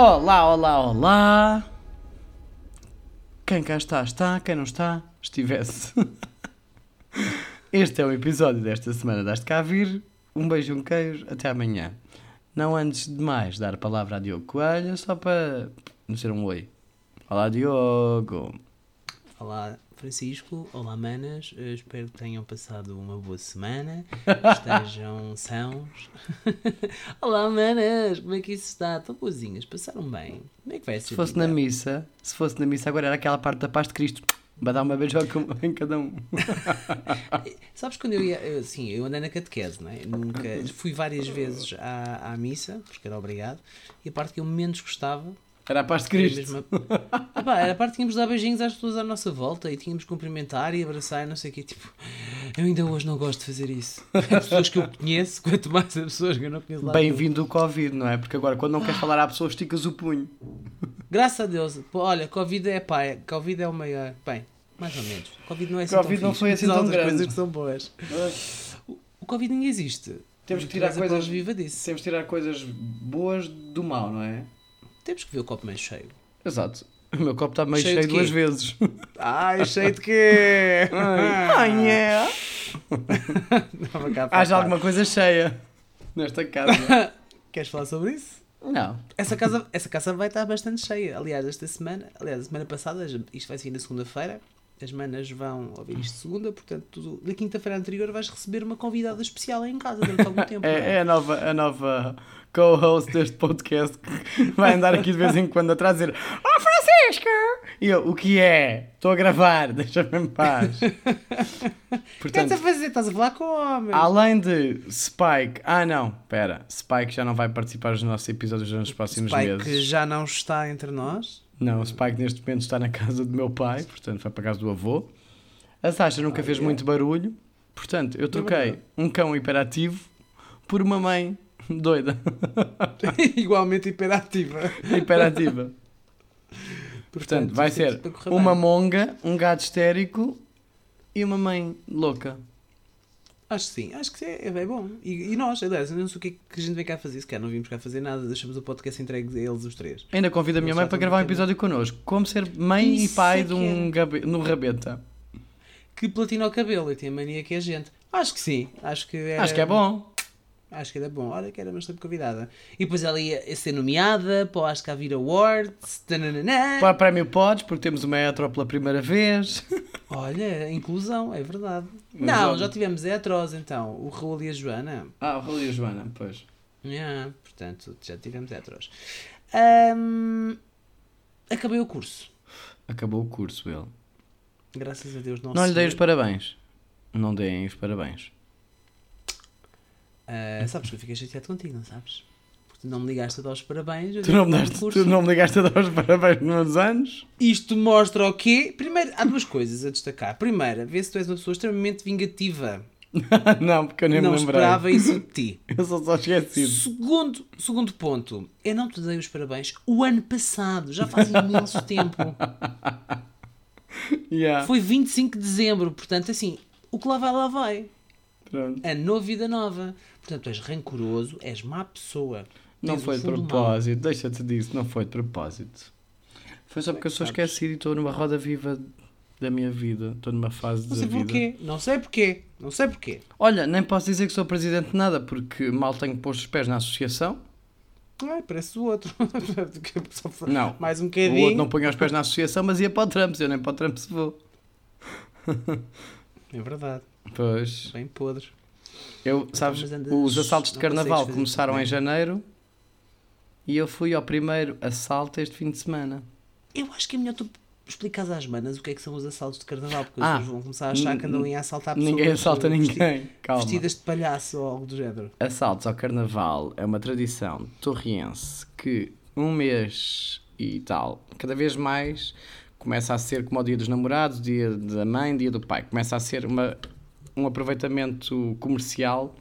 Olá, olá, olá! Quem cá está, está. Quem não está, estivesse. Este é o episódio desta semana das cá vir. Um beijo um queijo. Até amanhã. Não antes de mais dar a palavra a Diogo Coelho, só para nos dizer um oi. Olá, Diogo. Olá, Francisco. Olá, manas. Eu espero que tenham passado uma boa semana. Estejam sãos. Olá, manas. Como é que isso está? Estão boazinhas? Passaram bem? Como é que vai essa Se fosse vida? na missa, se fosse na missa, agora era aquela parte da paz de Cristo. Vai dar uma beijoca em cada um. Sabes quando eu ia... Eu, sim, eu andei na catequese, não é? Nunca... Fui várias vezes à, à missa, porque era obrigado. E a parte que eu menos gostava Era a paz de Era Cristo. mesmo a- Epá, era a parte que tínhamos de dar beijinhos às pessoas à nossa volta e tínhamos de cumprimentar e abraçar e não sei o quê. Tipo, eu ainda hoje não gosto de fazer isso. As pessoas que eu conheço, quanto mais as pessoas que eu não conheço lá. Bem-vindo o Covid, não é? Porque agora, quando não queres falar à pessoa, esticas o punho. Graças a Deus. Pô, olha, Covid é pá, Covid é o maior. Bem, mais ou menos. Covid não é assim Covid tão não fixe, foi assim tão grande. coisas que são boas. O Covid nem existe. Temos que tirar coisas- viva disso. Temos de tirar coisas boas do mal, não é? Temos que ver o copo meio cheio. Exato. O meu copo está meio Cheio cheio, duas vezes. Ai, cheio de quê? Ai, é. Haja alguma coisa cheia nesta casa. Queres falar sobre isso? Não. Essa casa, essa casa vai estar bastante cheia. Aliás, esta semana, aliás, a semana passada, isto vai sair na segunda-feira. As manas vão ouvir isto segunda, portanto, tu, na quinta-feira anterior vais receber uma convidada especial em casa durante algum tempo. não É, é a nova, a nova co-host deste podcast que vai andar aqui de vez em quando atrás a dizer Oh Francisco! E eu, o que é? Estou a gravar, deixa-me em paz. É Portanto, estás a fazer? Estás a falar com homens. além de Spike... Ah não, espera. Spike já não vai participar dos nossos episódios nos próximos Pai meses. que já não está entre nós. Não, o Spike neste momento está na casa do meu pai, portanto foi para a casa do avô. A Sasha nunca Ah, fez é? muito barulho, portanto eu troquei um cão hiperativo por uma mãe doida. Igualmente hiperativa. hiperativa. Portanto, vai isto é ser uma monga, um gato histérico e uma mãe louca. Acho que sim, acho que é, é bem bom. E, e nós, aliás, não sei o que é que a gente vem cá fazer, se calhar não vimos cá fazer nada, deixamos o podcast entregue a eles os três. Ainda convido a minha mãe para gravar um episódio connosco. Como ser mãe e Isso pai é de um, gabe... no rabeta. Que platina o cabelo e tem a mania que é gente. Acho que sim, acho que era, Acho que é bom. Acho que era bom. Olha que era bastante convidada. E depois ela ia ser nomeada para o Acho que Vir Awards. tananana. Para o prémio podes, porque temos uma hetero pela primeira vez. Olha, inclusão, é verdade. Mas não, já tivemos heteros então. O Raul e a Joana. Ah, o Raul e a Joana, pois. Yeah, portanto, já tivemos heteros. Ahm, acabei o curso. Acabou o curso, ele. Graças a Deus não Não lhe dei os parabéns. Não deem os parabéns. Ah, sabes que eu fiquei chateado contigo, não sabes? Porque tu não me ligaste a dar os parabéns. Tu não, me daste, tu não me ligaste a dar os parabéns nos meus anos? Isto mostra o quê? Primeiro, há duas coisas a destacar. Primeira, vê se tu és uma pessoa extremamente vingativa. não, porque eu nem não me lembrei. esperava isso de ti. Eu sou só esquecido. Segundo, segundo ponto, eu não te dei os parabéns o ano passado, já faz imenso tempo. Yeah. Foi 25 de dezembro, portanto, assim, o que lá vai, lá vai. Pronto. A nova vida nova. Portanto, és rancoroso, és má pessoa. Não foi o de propósito, deixa-te disso, não foi de propósito. Foi só porque eu sou esquecido e estou numa roda viva da minha vida. Estou numa fase Não da sei vida. porquê, não sei porquê, não sei porquê. Olha, nem posso dizer que sou presidente de nada, porque mal tenho posto os pés na associação. Ai, parece o outro. Não. Mais um O bocadinho. outro não punha os pés na associação, mas ia para o Trump. Eu nem para o Trump se vou. É verdade, Pois. bem podre. Eu, sabes, os assaltos de carnaval começaram em janeiro e eu fui ao primeiro assalto este fim de semana. Eu acho que é melhor tu explicares às manas o que é que são os assaltos de carnaval, porque Ah, as pessoas vão começar a achar que andam a assaltar pessoas. Ninguém assalta ninguém. Calma. Vestidas de palhaço ou algo do género. Assaltos ao carnaval é uma tradição torriense que um mês e tal, cada vez mais começa a ser como o dia dos namorados, dia da mãe, dia do pai. Começa a ser uma, um aproveitamento comercial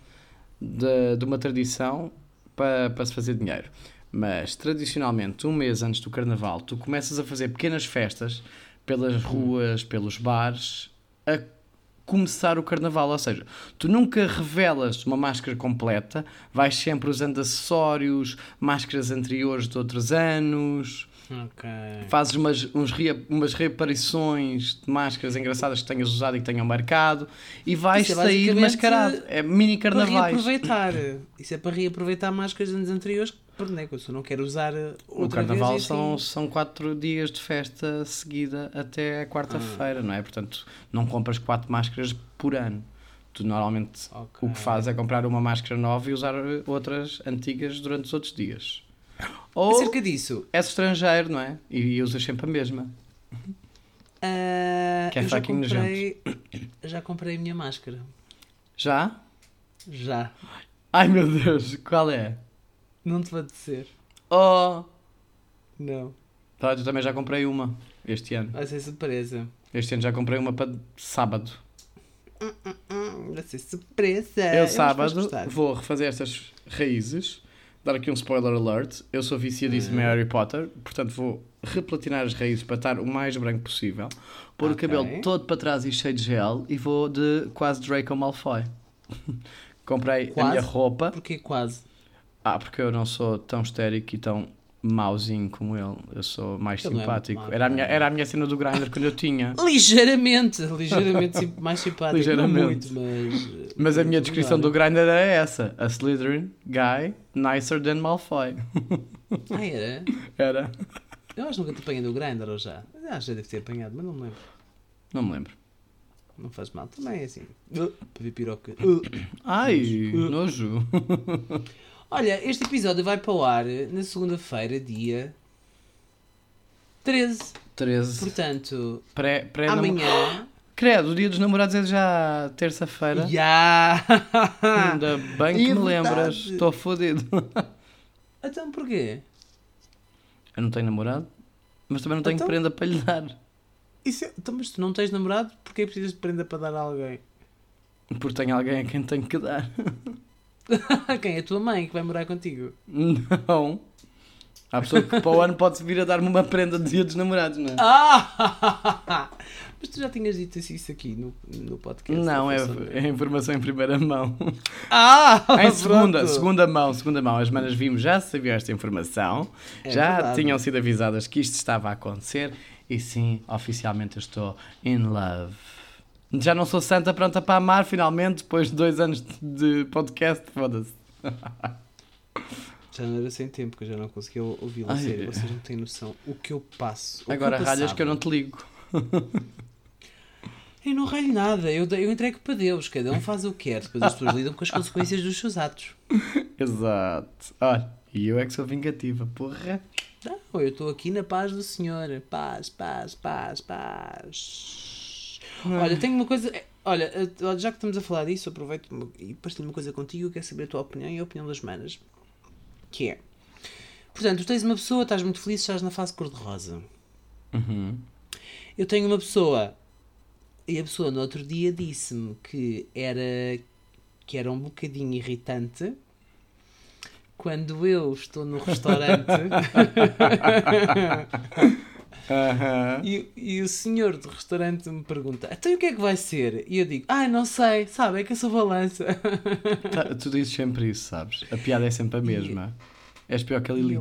de, de uma tradição para, para se fazer dinheiro. Mas tradicionalmente, um mês antes do carnaval, tu começas a fazer pequenas festas pelas ruas, pelos bares, a começar o carnaval. Ou seja, tu nunca revelas uma máscara completa, vais sempre usando acessórios, máscaras anteriores de outros anos. Ok. Fazes umas, uns rea- umas reaparições de máscaras engraçadas que tenhas usado e que tenham marcado e vais é sair mascarado. É mini Para reaproveitar. Isso é para reaproveitar máscaras dos anos anteriores. Porque né, que eu não quero usar uh, O carnaval vez e são, assim- são quatro dias de festa seguida até quarta-feira, não é? Portanto, não compras quatro máscaras por ano. Tu normalmente Ok. o que fazes é comprar uma máscara nova e usar eh, outras antigas durante os outros dias. Ou Acerca disso, és estrangeiro, não é? E, usas sempre a mesma. ah, Que é eu já fucking comprei, já comprei a minha máscara. Já? Já. Ai meu Deus, qual é? Não te vou dizer. Oh! Não. Tá, eu também já comprei uma este ano. Vai ser surpresa. Este ano já comprei uma para sábado. Hum, vai ser surpresa. Eu vais sábado vou refazer estas raízes, dar aqui um spoiler alert. Eu sou viciadíssimo em Harry Potter, portanto vou replatinar as raízes para estar o mais branco possível, pôr Ok. o cabelo todo para trás e cheio de gel e vou de quase Draco Malfoy. Comprei a Quase? minha roupa. Porquê quase? Ah, porque eu não sou tão histérico e tão mauzinho como ele. Eu sou mais Ele é simpático. mau, era, a minha, é? era a minha cena do grinder quando eu tinha. Ligeiramente, ligeiramente mais simpático. Ligeiramente. Não muito, mas. Mas a minha descrição do grinder era essa: a Slytherin guy nicer than Malfoy. Ah, era? Era. Eu acho que nunca te apanhei no Grindr ou já. Eu Acho que já deve ter apanhado, mas não me lembro. Não me lembro. Não faz mal. Também é assim. Uh, para ver piroca. Uh. Ai, Uh. nojo. Olha, este episódio vai para o ar na segunda-feira, dia 13. 13. Portanto, Pré, pré amanhã. Credo, o dia dos namorados é já terça-feira. Já! Ainda bem que É me lembras. verdade. Estou fodido. então porquê? Eu não tenho namorado, mas também não tenho Então? prenda para lhe dar. Isso é... então, mas tu não tens namorado, porquê precisas de prenda para dar a alguém? Porque tenho alguém a quem tenho que dar. Quem? A tua mãe que vai morar contigo? Não. Há pessoa que para o ano pode vir a dar-me uma prenda de dia dos namorados, não é? Ah! Mas tu já tinhas dito isso aqui no, no podcast. Não, é, é informação em primeira mão. Ah! Em segunda, pronto. segunda mão, segunda mão, as manas vimos, já sabiam esta informação, É já verdade. tinham sido avisadas que isto estava a acontecer e sim, oficialmente eu estou in love. Já não sou santa pronta para amar, finalmente, depois de dois anos de podcast, foda-se. Já não era sem tempo, que eu já não conseguia ouvi-la é. Vocês não têm noção o que eu passo. Agora que eu ralhas que eu não te ligo. Eu não ralho nada, eu, eu entrego para Deus, cada um faz o que quer, depois as pessoas lidam com as consequências dos seus atos. Exato. Olha, e eu é que sou vingativa, porra. Não, eu estou aqui na paz do Senhor. Paz, paz, paz, paz. Olha, tenho uma coisa. eh, Olha, eh, já que estamos a falar disso, aproveito e partilho uma coisa contigo. Quero saber a tua opinião e a opinião das manas. Que é. Portanto, tu tens uma pessoa, estás muito feliz, estás na fase cor-de-rosa. Uhum. Eu tenho uma pessoa e a pessoa no outro dia disse-me que era que era um bocadinho irritante quando eu estou no restaurante E, e o senhor do restaurante me pergunta então e o que é que vai ser? E eu digo, ai não sei, sabe, é que eu sou balança. Tá, tu dizes sempre isso, sabes? A piada é sempre a mesma. És pior que a Lili E.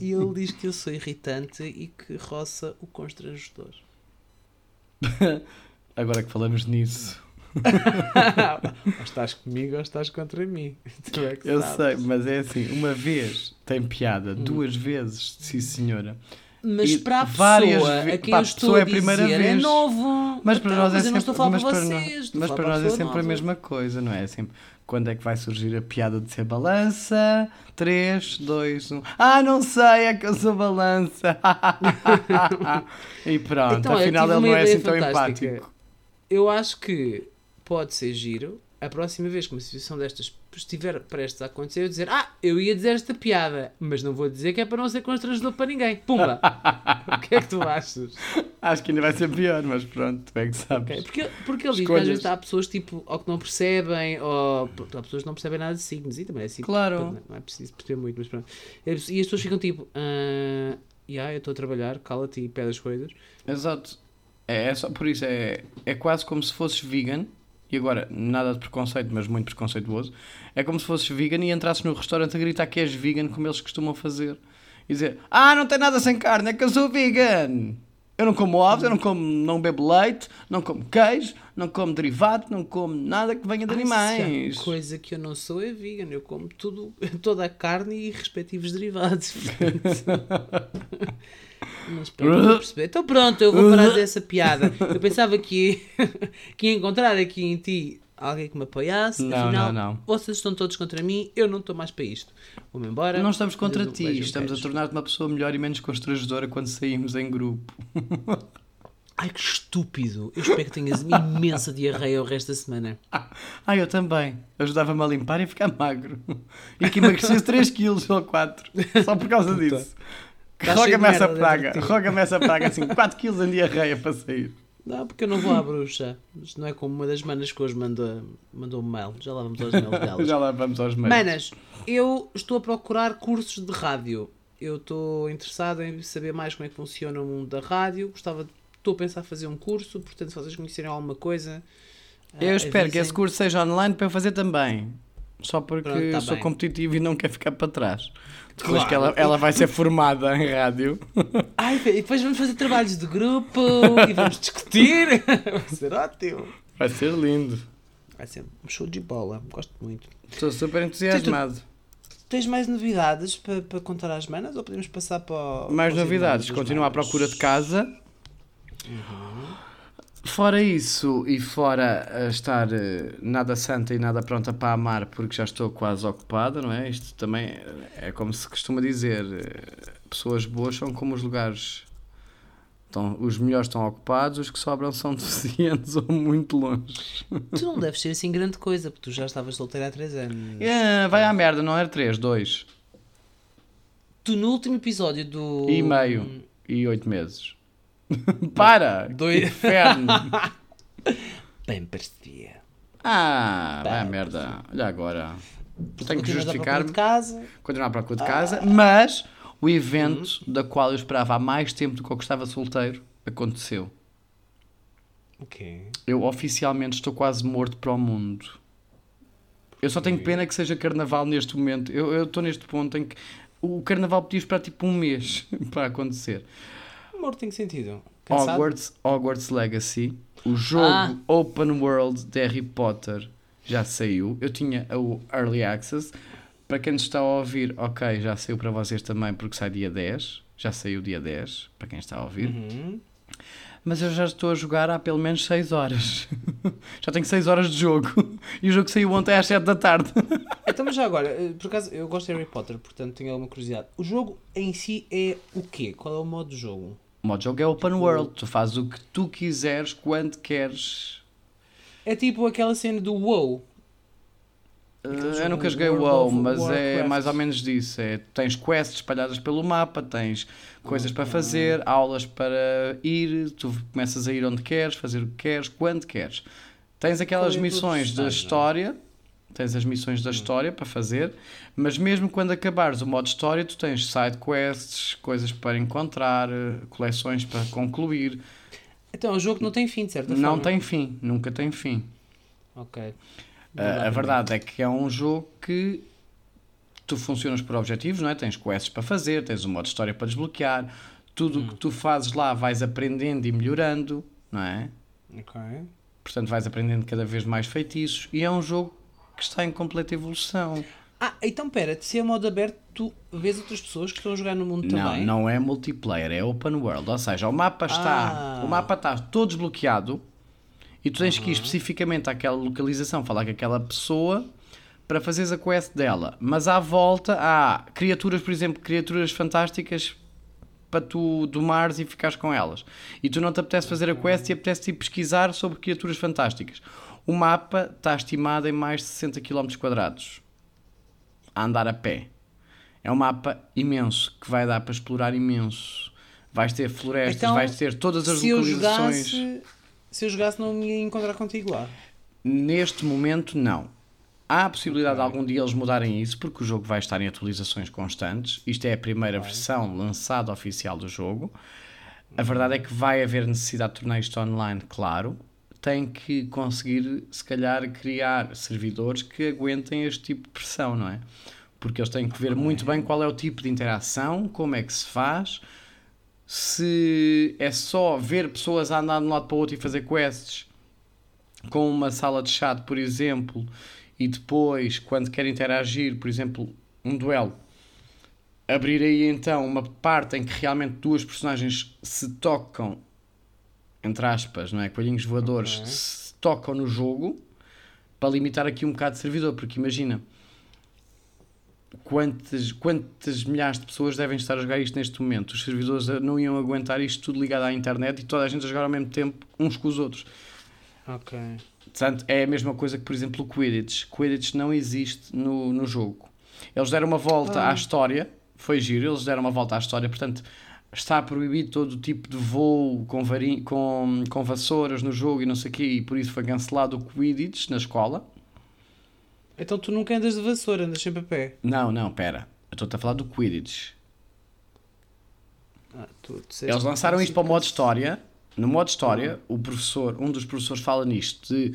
E ele diz que eu sou irritante e que roça o constrangedor. Agora que falamos nisso. ou estás comigo ou estás contra mim. É Eu sabes. sei, mas é assim, uma vez tem piada, duas vezes, sim senhora. Mas E para a pessoa a quem eu a estou é a a primeira dizer é vez. novo. Mas para Então, nós é sempre, estou a mas para vocês. mas para nós é nova. mesma coisa, não é? É sempre quando é que vai surgir a piada de ser balança? 3, 2, 1. Ah, não sei, é que eu sou balança. e pronto, Então, afinal ele não é assim tão fantástica. empático. Eu acho que pode ser giro a próxima vez que uma situação destas estiver prestes a acontecer, eu dizer, ah, eu ia dizer esta piada, mas não vou dizer que é para não ser constrangedor para ninguém. Pumba! o que é que tu achas? Acho que ainda vai ser pior, mas pronto, tu é que sabes. Ok, Porque, porque ele diz que às vezes há pessoas tipo, ou que não percebem, ou há pessoas que não percebem nada de signos, e também é assim. Claro. Não é preciso perceber muito, mas pronto. E as pessoas ficam tipo, ah, yeah, eu estou a trabalhar, cala-te e pede as coisas. Exato. É, é só por isso, é, é quase como se fosses vegan, e agora, nada de preconceito, mas muito preconceituoso, é como se fosses vegan e entrasses no restaurante a gritar que és vegan, como eles costumam fazer. E dizer, ah, não tem nada sem carne, é que eu sou vegan. Eu não como ovos, eu não como, não bebo leite, não como queijo, não como derivado, não como nada que venha de Ai, animais. há coisa que eu não sou é vegan. Eu como tudo, toda a carne e respectivos derivados. Mas pronto, perceber. Então pronto, eu vou parar dessa piada. Eu pensava que ia, que ia encontrar aqui em ti alguém que me apoiasse. Não, Afinal, não, não. vocês estão todos contra mim, eu não estou mais para isto. Vou-me embora. Não estamos contra ti, estamos a tornar-te uma pessoa melhor e menos constrangedora quando saímos em grupo. Ai que estúpido. Eu espero que tenhas uma imensa diarreia o resto da semana. Ah, eu também. Ajudava-me a limpar e a ficar magro. E que emagrecesse 3 quilos ou 4. Só por causa disso. Tá Roga-me essa praga. Roga-me essa praga assim, 4 quilos em diarreia para sair. Não, porque eu não vou à bruxa. Isto não é como uma das manas que hoje mandou, mandou um mail. Já lá vamos aos mails delas. Já lá vamos aos meios. Manas, eu estou a procurar cursos de rádio. Eu estou interessado em saber mais como é que funciona o mundo da rádio. Gostava de, estou a pensar em fazer um curso, portanto, se vocês conhecerem alguma coisa. Eu ah, espero que esse curso seja online para eu fazer também. Só porque Pronto, tá sou bem. competitivo e não quero ficar para trás. Depois Claro. que ela, ela vai ser formada em rádio. Ai, e depois vamos fazer trabalhos de grupo e vamos discutir. Vai ser ótimo. Vai ser lindo. Vai ser um show de bola. Gosto muito. Estou super entusiasmado. Tens mais novidades para, para contar às manas ou podemos passar para. o- Mais novidades. Continuo à procura de casa. Fora isso e fora a estar eh, nada santa e nada pronta para amar porque já estou quase ocupada, não é? Isto também é- é como se costuma dizer: eh, pessoas boas são como os lugares. Estão, os melhores estão ocupados, os que sobram são deficientes ou muito longe. Tu não deves ser assim grande coisa, porque tu já estavas solteira há 3 anos. É, vai à merda, não era 3, 2 Tu no último episódio do. e meio e 8 meses. Para! Que Inferno! Bem parecia. Ah, vai Pá, merda. Olha agora. Tenho que justificar-me. de casa. continuar à procura de casa, mas o evento Uhum. da qual eu esperava há mais tempo do que eu estava solteiro aconteceu. Ok. Eu oficialmente estou quase morto para o mundo. Eu só tenho pena que seja carnaval neste momento. Eu eu estou neste ponto em que o carnaval podia esperar tipo um mês para acontecer. Amor tem sentido. Cansado? Hogwarts, Hogwarts Legacy, o jogo Ah. Open World de Harry Potter já saiu. Eu tinha o Early Access. Para quem nos está a ouvir, ok, já saiu para vocês também porque sai dia 10. Já saiu dia 10, para quem está a ouvir. Uhum. Mas eu já estou a jogar há pelo menos 6 horas. já tenho 6 horas de jogo. E o jogo saiu ontem às 7 da tarde. Então, mas já agora, eh, por acaso, eu gosto de Harry Potter, portanto tenho alguma curiosidade. O jogo em si é o quê? Qual é o modo de jogo? O modo jogo é Open World. Tu fazes o que tu quiseres, quando queres. É tipo aquela cena do WoW. Uh, eu nunca joguei WoW, mas é mais ou menos disso. É, tens quests espalhadas pelo mapa, tens coisas para fazer, aulas para ir, tu começas a ir onde queres, fazer o que queres, quando queres. Tens aquelas é missões da história, tens as missões da história para fazer, mas mesmo quando acabares o modo história, tu tens side quests, coisas para encontrar, eh, coleções para concluir. Então, é um jogo que não tem fim, de certa Não forma. tem fim, nunca tem fim. Ok. A, a verdade é que é um jogo que tu funcionas por objetivos, não é? Tens quests para fazer, tens um modo história para desbloquear, tudo o que tu fazes lá vais aprendendo e melhorando, não é? Ok. Portanto, vais aprendendo cada vez mais feitiços e é um jogo que está em completa evolução. Ah, então pera, se é modo aberto, tu vês outras pessoas que estão a jogar no mundo Não, também? não é multiplayer, é open world. Ou seja, o mapa está, Ah. o mapa está todo desbloqueado e tu tens que ir especificamente àquela localização, falar com aquela pessoa para fazeres a quest dela. Mas à volta há criaturas, por exemplo, criaturas fantásticas para tu domares e ficares com elas. E tu não te apetece fazer a quest e apetece ir pesquisar sobre criaturas fantásticas. O mapa está estimado em mais de 60 km quadrados a andar a pé. É um mapa imenso que vai dar para explorar imenso. Vais ter florestas, Então, vais ter todas as se eu localizações. jogasse, se eu jogasse não me ia encontrar contigo lá. Neste momento, não. Há a possibilidade de algum dia eles mudarem isso, porque o jogo vai estar em atualizações constantes. Isto é a primeira versão lançada oficial do jogo. A verdade é que vai haver necessidade de tornar isto online, claro. Tem que conseguir, se calhar, criar servidores que aguentem este tipo de pressão, não é? Porque eles têm que ver muito bem qual é o tipo de interação, como é que se faz, se é só ver pessoas a andar de um lado para o outro e fazer quests com uma sala de chat, por exemplo, e depois, quando quer interagir, por exemplo, um duelo, abrir aí então uma parte em que realmente duas personagens se tocam, entre aspas, não é? Coelhinhos voadores, Ok. se tocam no jogo, para limitar aqui um bocado de servidor, porque imagina quantas, quantas milhares de pessoas devem estar a jogar isto neste momento. Os servidores não iam aguentar isto tudo ligado à internet e toda a gente a jogar ao mesmo tempo, uns com os outros. Ok. Portanto, é a mesma coisa que, por exemplo, o Quidditch. Quidditch não existe no, no jogo. Eles deram uma volta Ah. à história, foi giro, eles deram uma volta à história, portanto, está proibido todo tipo de voo com, com, com vassouras no jogo e não sei o quê, e por isso foi cancelado o Quidditch na escola. Então tu nunca andas de vassoura, andas sempre a pé. Não, não, pera. Eu estou-te a falar do Quidditch. Ah, tu Eles lançaram isto para o modo história. No modo história, o professor, um dos professores fala nisto de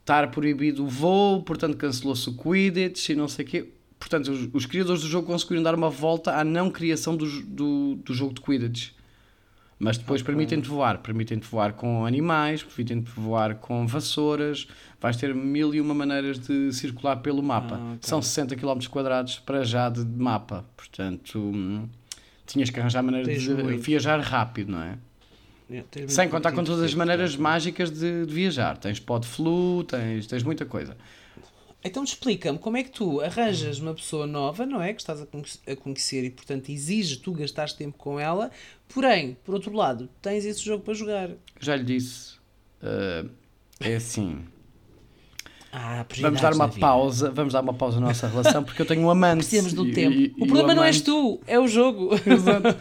estar proibido o voo, portanto cancelou-se o Quidditch e não sei o quê. Portanto, os, os criadores do jogo conseguiram dar uma volta à não criação do, do, do jogo de Quidditch. Mas depois Ok. permitem-te voar. Permitem-te voar com animais, permitem-te voar com vassouras. Vais ter mil e uma maneiras de circular pelo mapa. Ah, ok. São 60 km quadrados para já de mapa. Portanto, hum, tinhas que arranjar maneira Tens de muito. viajar rápido, não é? É, Sem contar com pouco todas as maneiras mágicas de, de viajar. Tens pod flu, tens, tens muita coisa. Então explica-me como é que tu arranjas uma pessoa nova, não é? Que estás a, conhe- a conhecer e, portanto, exiges tu gastares tempo com ela. Porém, por outro lado, tens esse jogo para jogar. Já lhe disse. eh, é assim. Ah, Vamos dar uma pausa. Vamos dar uma pausa na nossa relação porque eu tenho um amante. Precisamos do tempo. e- o problema não és tu, é o jogo. Exato.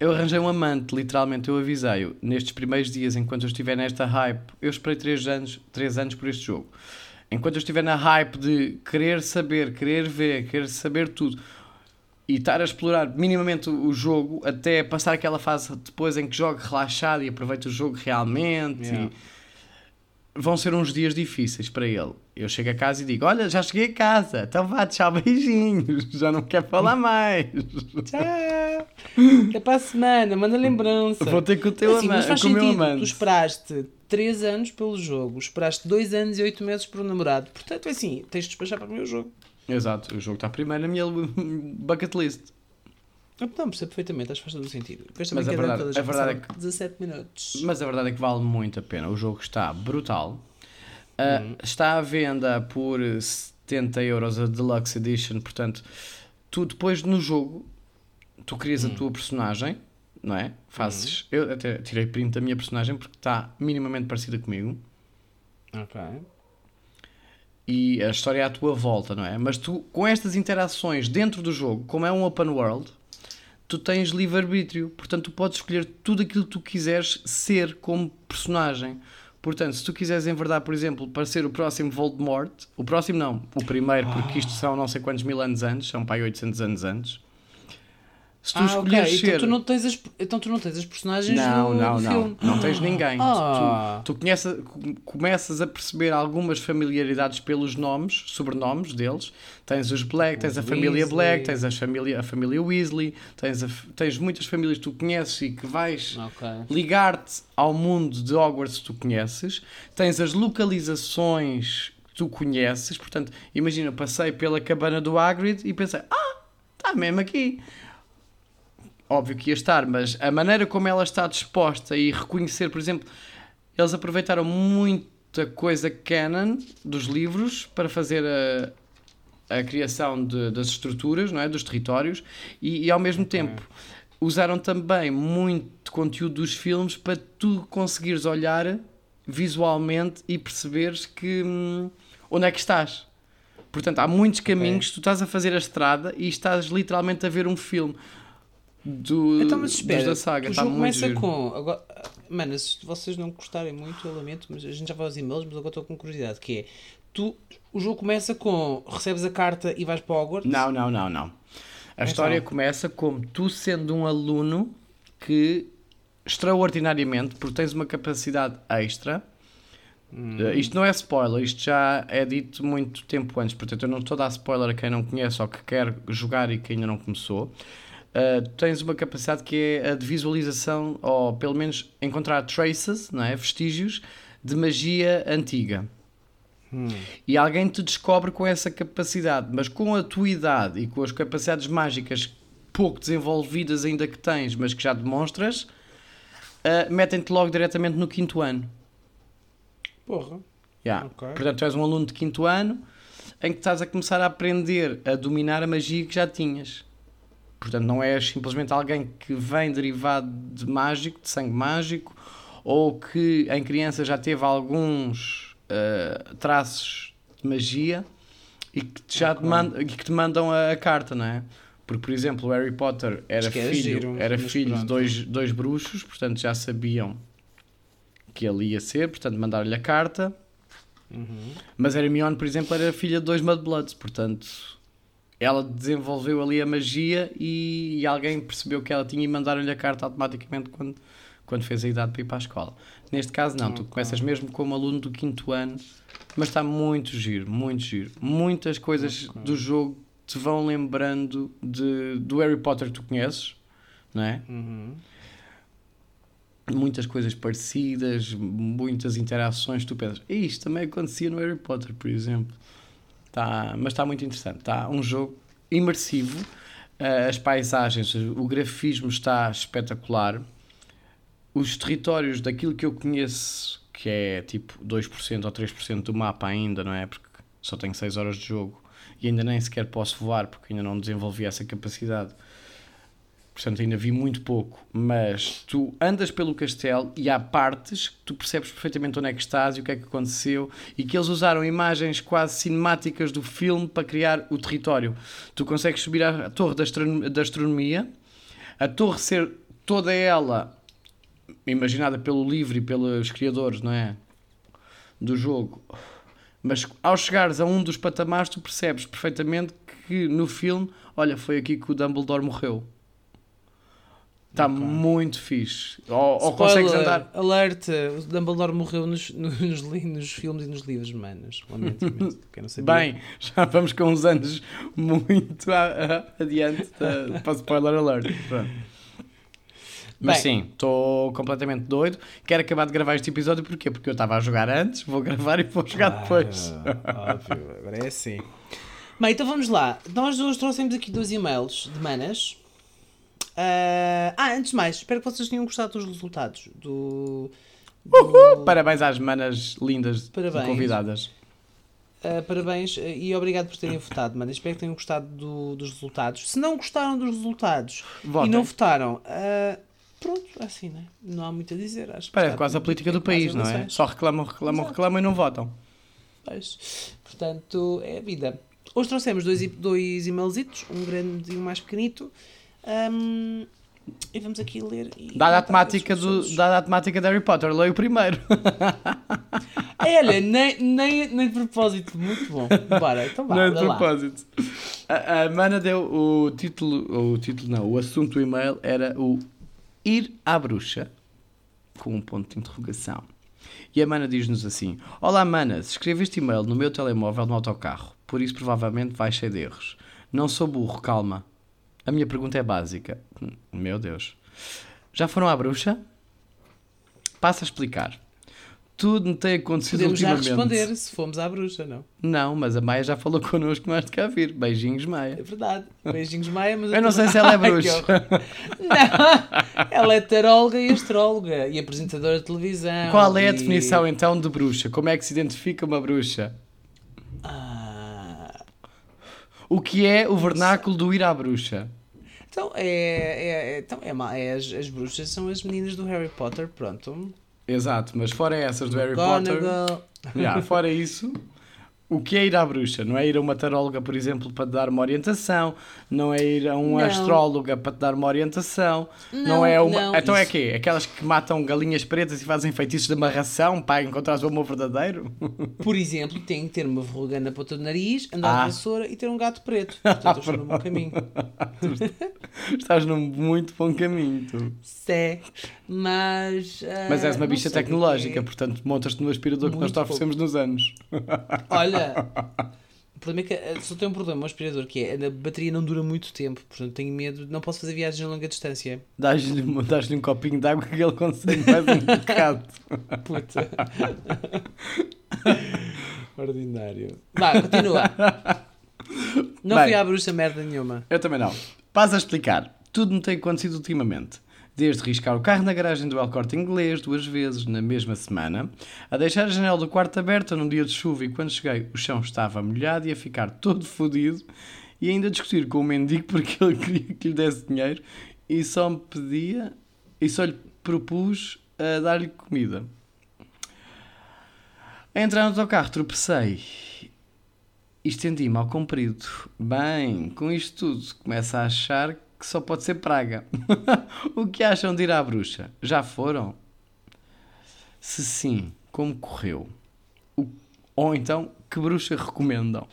Eu arranjei um amante, literalmente, eu avisei-o. Nestes primeiros dias, enquanto eu estiver nesta hype, eu esperei 3 anos, três anos por este jogo. Enquanto eu estiver na hype de querer saber, querer ver, querer saber tudo e estar a explorar minimamente o jogo até passar aquela fase depois em que jogo relaxado e aproveito o jogo realmente. e- Yeah. Vão ser uns dias difíceis para ele. Eu chego a casa e digo: Olha, já cheguei a casa, então vá, tchau, beijinhos, já não quero falar mais. Tchau. É para a semana, manda lembrança. Vou ter com o teu Assim, mas ama- faz com o sentido. amante. Tu esperaste 3 anos pelo jogo, esperaste 2 anos e 8 meses por um namorado. Portanto, é assim, tens de despachar para o meu jogo. Exato, o jogo está primeiro na minha bucket list. Não, percebo perfeitamente, acho que faz todo o sentido. Depois Mas também a quero verdade- a verdade é passaram 17 minutos. Mas a verdade é que vale muito a pena. O jogo está brutal. Uh, Está à venda por 70 euros a Deluxe Edition. Portanto, tu depois no jogo, tu crias a tua personagem, não é? Fazes. Eu até tirei print da minha personagem porque está minimamente parecida comigo. Ok. e a história é à tua volta, não é? Mas tu, com estas interações dentro do jogo, como é um open world, tu tens livre-arbítrio. Portanto, tu podes escolher tudo aquilo que tu quiseres ser como personagem. Portanto, se tu quiseres enverdar, por exemplo, para ser o próximo Voldemort, o próximo não, o primeiro, porque isto são não sei quantos mil anos antes, são aí 800 anos antes. Se tu ah, escolheres Então ser... tu, não tens as, então tu não tens as personagens Não, do, não, do não. filme. Não tens ninguém. Ah. Tu, tu conhece- começas a perceber algumas familiaridades pelos nomes, sobrenomes deles. Tens os Black, tens a família Weasley. Black, tens a família, a família Weasley, tens, a tens muitas famílias que tu conheces e que vais Ok. ligar-te ao mundo de Hogwarts que tu conheces. Tens as localizações que tu conheces. Portanto, imagina, passei pela cabana do Hagrid e pensei, ah, está mesmo aqui. Óbvio que ia estar, mas a maneira como ela está disposta e reconhecer, por exemplo, eles aproveitaram muita coisa canon dos livros para fazer a, a criação de- das estruturas, não é? dos territórios, e, e ao mesmo tempo usaram também muito conteúdo dos filmes para tu conseguires olhar visualmente e perceberes que hum, onde é que estás. Portanto, há muitos caminhos, tu estás a fazer a estrada e estás literalmente a ver um filme do, Então, mas dos espera, da saga. o Está jogo muito começa giro. com. Agora, mano, se vocês não gostarem muito, eu lamento, mas a gente já vai aos e-mails, mas agora estou com curiosidade, que é. Tu, o jogo começa com. Recebes a carta e vais para Hogwarts? Não, não, não, não. A história começa como tu sendo um aluno que extraordinariamente porque tens uma capacidade extra. Uh, isto não é spoiler, isto já é dito muito tempo antes, portanto eu não estou a dar spoiler a quem não conhece ou que quer jogar e que ainda não começou. Uh, tens uma capacidade que é a de visualização, ou pelo menos encontrar traces, não é? vestígios de magia antiga. E alguém te descobre com essa capacidade, mas com a tua idade e com as capacidades mágicas pouco desenvolvidas ainda que tens, mas que já demonstras, uh, metem-te logo diretamente no quinto ano. Porra. Yeah. Ok. Portanto, tu és um aluno de quinto ano em que estás a começar a aprender a dominar a magia que já tinhas. Portanto, não és simplesmente alguém que vem derivado de mágico, de sangue mágico, ou que em criança já teve alguns uh, traços de magia e que te já te mandam, e que te mandam a, a carta, não é? Porque, por exemplo, o Harry Potter era é filho, giro, era filho de dois, dois bruxos, portanto já sabiam que ele ia ser, portanto mandaram-lhe a carta. Uhum. Mas Hermione, por exemplo, era filha de dois Mudbloods, portanto ela desenvolveu ali a magia e, e alguém percebeu que ela tinha e mandaram-lhe a carta automaticamente quando, quando fez a idade para ir para a escola. Neste caso, não, tu começas mesmo como aluno do quinto ano, mas está muito giro, muito giro. Muitas coisas Ok. do jogo te vão lembrando de, do Harry Potter que tu conheces, não é? Uhum. muitas coisas parecidas, muitas interações, tu pensas, "E isto também acontecia no Harry Potter, por exemplo. Tá, mas está muito interessante. Está um jogo imersivo, eh, as paisagens, o grafismo está espetacular, os territórios daquilo que eu conheço, que é tipo 2% ou 3% do mapa ainda, não é? Porque só tenho 6 horas de jogo e ainda nem sequer posso voar porque ainda não desenvolvi essa capacidade. Portanto, ainda vi muito pouco, mas tu andas pelo castelo e há partes que tu percebes perfeitamente onde é que estás e o que é que aconteceu e que eles usaram imagens quase cinemáticas do filme para criar o território. Tu consegues subir à torre da, astron- da astronomia, a torre ser toda ela imaginada pelo livro e pelos criadores, não é? Do jogo. Mas ao chegares a um dos patamares, tu percebes perfeitamente que no filme, olha, foi aqui que o Dumbledore morreu. Está Ok. muito fixe. Ou, ou consegues andar. Alerta, o Dumbledore morreu nos, nos, nos filmes e nos livros, manos. Lamento imenso. Não. Bem, já vamos com uns anos muito a- a- adiante da- para spoiler alert. Pronto. Mas Bem. sim, estou completamente doido. Quero acabar de gravar este episódio porquê? Porque eu estava a jogar antes, vou gravar e vou jogar depois. Ah, óbvio, agora é assim. Bem, então vamos lá. Nós hoje trouxemos aqui dois e-mails de manas. Ah, ah, antes de mais, espero que vocês tenham gostado dos resultados do. do- Uhul! Parabéns às manas lindas Parabéns. convidadas. Ah, parabéns e obrigado por terem votado, manas. Espero que tenham gostado do- dos resultados. Se não gostaram dos resultados Votem. e não votaram, ah, pronto, é assim, né? Não há muito a dizer. Acho Parece quase a política do país, não é? Só reclamam, reclamam, Exato. reclamam e não votam. Pois. Portanto, é a vida. Hoje trouxemos dois, dois e-mailzitos, um grande e um mais pequenito. Ahm, e vamos aqui ler. Dada a temática, do, dada a temática de Harry Potter, leio o primeiro. É, olha, nem, nem, nem de propósito, muito bom. Bora, então vá, é de propósito. A, a Mana deu o título, o título não, o assunto do e-mail era o Ir à Bruxa, com um ponto de interrogação. E a Mana diz-nos assim: Olá, Manas, escrevo este e-mail no meu telemóvel no autocarro, por isso provavelmente vai cheio de erros. Não sou burro, calma. A minha pergunta é básica. Meu Deus. Já foram à bruxa? Passa a explicar. Tudo me tem acontecido Podemos já ultimamente. responder se fomos à bruxa, não? Não, mas a Maia já falou connosco mais de cá vir. Beijinhos, É Maia. verdade. Beijinhos, Maia, mas Eu não sei se ela é bruxa. Não, ela é taróloga e astróloga e apresentadora de televisão. Qual é a e- definição então de bruxa? Como é que se identifica uma bruxa? Ah, O que é o vernáculo do ir à bruxa? Então, é, é, é- então é, é as, as bruxas são as meninas do Harry Potter, pronto. Exato, mas fora essas do Harry Potter, McGonagall. yeah, fora isso, O que é ir à bruxa? Não é ir a uma taróloga, por exemplo, para te dar uma orientação, não é ir a um Não. astróloga para te dar uma orientação, não, Não, é uma. não, então é isso- quê? Aquelas que matam galinhas pretas e fazem feitiços de amarração para encontrar o amor verdadeiro? Por exemplo, tem que ter uma verruga na ponta do nariz, andar Ah. de vassoura e ter um gato preto. Portanto, estou no bom caminho. Estás num muito bom caminho, tu. Sé. Mas. ah, Mas és uma bicha o é tecnológica, é. portanto montas-te no aspirador que nós Muito te oferecemos nos anos. Olha, o problema é que eh, só tem um problema, o aspirador, que é a bateria não dura muito tempo, portanto tenho medo, não posso fazer viagens a longa distância. Dás-lhe dás um copinho de água que ele consegue mais um bocado. Puta. Ordinário. Vá, continua. Não Bem. fui à bruxa merda nenhuma. Eu também não. Paz a explicar. Tudo me tem acontecido ultimamente. Desde riscar o carro na garagem do El Corte Inglês duas vezes na mesma semana, a deixar a janela do quarto aberta num dia de chuva e quando cheguei o chão estava molhado e a ficar todo fodido e ainda discutir com o mendigo porque ele queria que lhe desse dinheiro e só me pedia e só lhe propus a dar-lhe comida. A entrar no autocarro tropecei e estendi-me ao comprido. Bem, com isto tudo, começa a achar que só pode ser praga. o que acham de ir à bruxa? Já foram? Se sim, como correu? O- Ou então, que bruxa recomendam?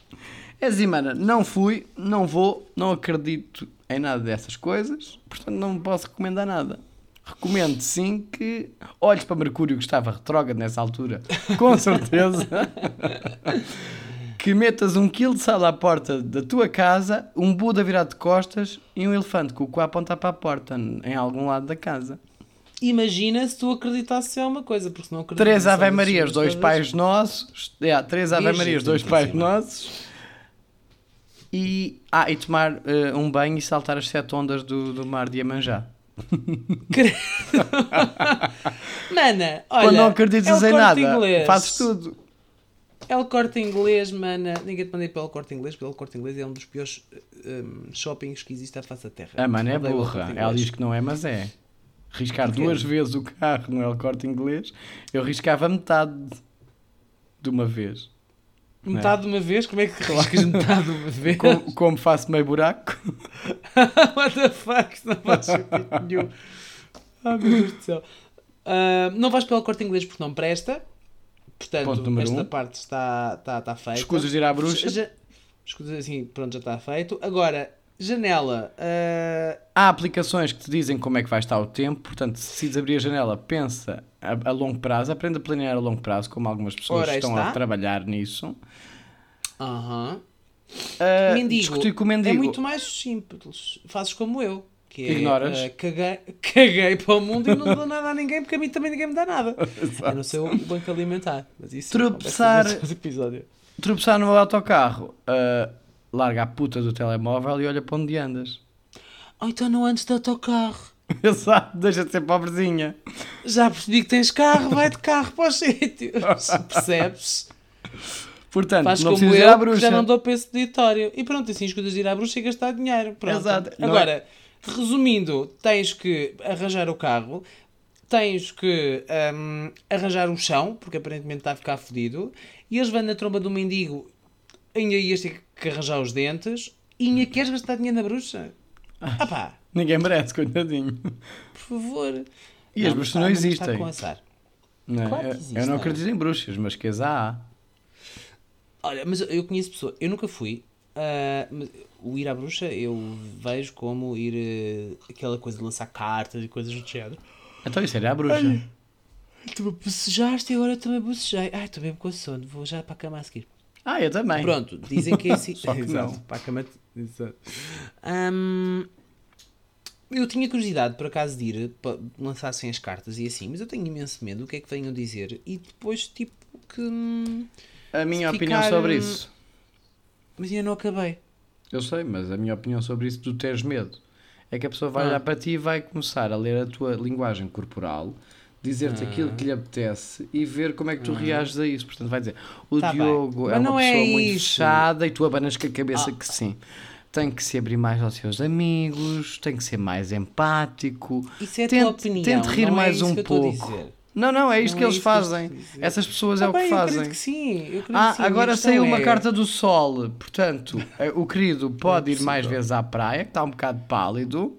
É assim, não fui, não vou, não acredito em nada dessas coisas, portanto não posso recomendar nada. Recomendo sim que olhes para Mercúrio que estava retrógrado nessa altura, com certeza. que metas um quilo de sal à porta da tua casa, um Buda virado de costas e um elefante com o cu a apontar para a porta, em algum lado da casa. Imagina se tu acreditasses em alguma coisa, porque se não acreditas. Três Ave Marias, dois Pais Nossos. É, três Ave Marias, dois Pais. Nossos. E, ah, e tomar eh, um banho e saltar as sete ondas do, do mar de Iemanjá. Mana, olha. Quando não acreditas é em nada, Inglês. fazes tudo. É o corte inglês, mana. Ninguém te mandei pelo corte inglês, pelo corte inglês é um dos piores um, shoppings que existe à face da terra. A mana é burra. Ela diz que não é, mas é. Riscar Porquê? duas vezes o carro no El Corte Inglês, eu riscava metade de uma vez. Metade de uma vez? Como é que riscas metade de uma vez? Como, como faço meio buraco, What the fuck? Não faz sentido nenhum. Ai meu Deus do céu. Ah, não vais pelo corte inglês porque não presta. Portanto, esta um. parte está, está, está feita. escusas de ir à bruxa. Já, escusas assim, pronto, já está feito. Agora, janela. ah, Há aplicações que te dizem como é que vai estar o tempo, portanto, se decides abrir a janela, pensa a, a longo prazo, aprende a planear a longo prazo, como algumas pessoas Ora, estão está. a trabalhar nisso. Aham. Ah, mendigo. discutir com o É mendigo. muito mais simples. Fazes como eu. Que é, Ignoras. ah, caguei, caguei para o mundo e não dou nada a ninguém porque a mim também ninguém me dá nada. A não ser o banco alimentar. Mas isso Tropeçar- acontece nesse episódio. Tropeçar no autocarro, ah, larga a puta do telemóvel e olha para onde andas. Ou então não antes do autocarro. Exato, deixa de ser pobrezinha. Já percebi que tens carro, vai de carro para os sítios. Percebes? Portanto, Faz não como eu, ir à bruxa. já não dou para esse auditório. E pronto, assim escutas de ir à bruxa e gastar dinheiro. Pronto. Exato. Não Agora, resumindo, tens que arranjar o carro, tens que hum, arranjar o chão, porque aparentemente está a ficar fodido, e eles vão na tromba do mendigo, ainda ias ter que arranjar os dentes, e ainda queres gastar dinheiro na bruxa? Ah pá, Ninguém merece, coitadinho. por favor. E as bruxas não existem. Está com azar. Não é? Claro que Eu- eu existem. não acredito em bruxas, mas que as há. Olha, mas eu conheço pessoas, eu nunca fui. Ah, o ir à bruxa eu vejo como ir eh, aquela coisa de lançar cartas e coisas do género. Então isso era a bruxa. Olha. Tu bocejaste e agora eu também bocejei. Ai, estou mesmo com sono, vou já para a cama a seguir. Ah, eu também. Pronto, dizem que é assim. Só que Exato, não. Para a cama. Exato. Hum, eu tinha curiosidade, por acaso, de ir para lançassem as cartas e assim, mas eu tenho imenso medo do que é que venham dizer e depois, tipo, que. hum, A minha Se opinião ficar, sobre hum, isso. Mas ainda não acabei. Eu sei, mas a minha opinião sobre isso, tu teres medo, é que a pessoa vai Ah. olhar para ti e vai começar a ler a tua linguagem corporal, dizer-te Ah. aquilo que lhe apetece e ver como é que tu reages a isso. Portanto, vai dizer: o Tá bem. Diogo é Mas uma é pessoa muito fechada e tu abanas com a cabeça Ah. que sim. Tem que se abrir mais aos seus amigos, tem que ser mais empático. Isso é a Tente- tua opinião. tente rir não mais é um pouco. Não, não, é isto Não que é eles isso que eu estou fazem. dizer. Essas pessoas Tá é o bem, que eu fazem. acredito que sim. eu acredito que Ah, sim. A agora saiu uma é- carta do sol. Portanto, eh, o querido pode ir mais vezes à praia, que está um bocado pálido.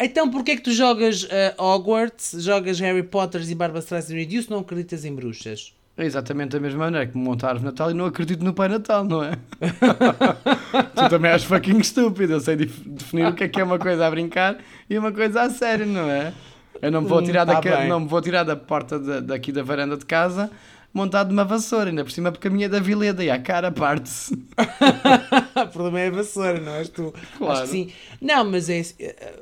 Então porquê é que tu jogas eh, Hogwarts, jogas Harry Potter e Barbara Streisand e se não acreditas em bruxas? É exatamente da mesma maneira que me monta a árvore Natal e não acredito no Pai Natal, não é? tu também és fucking estúpido. Eu sei definir o que é que é uma coisa a brincar e uma coisa a sério, não é? Eu não me vou Hum, tirar, tá daque- bem. não me vou tirar da porta da- daqui da varanda de casa montado numa vassoura, ainda por cima porque a minha é da Vileda e a cara parte-se. o problema é a vassoura, não és tu. Claro. Acho que sim. Não, mas é eh,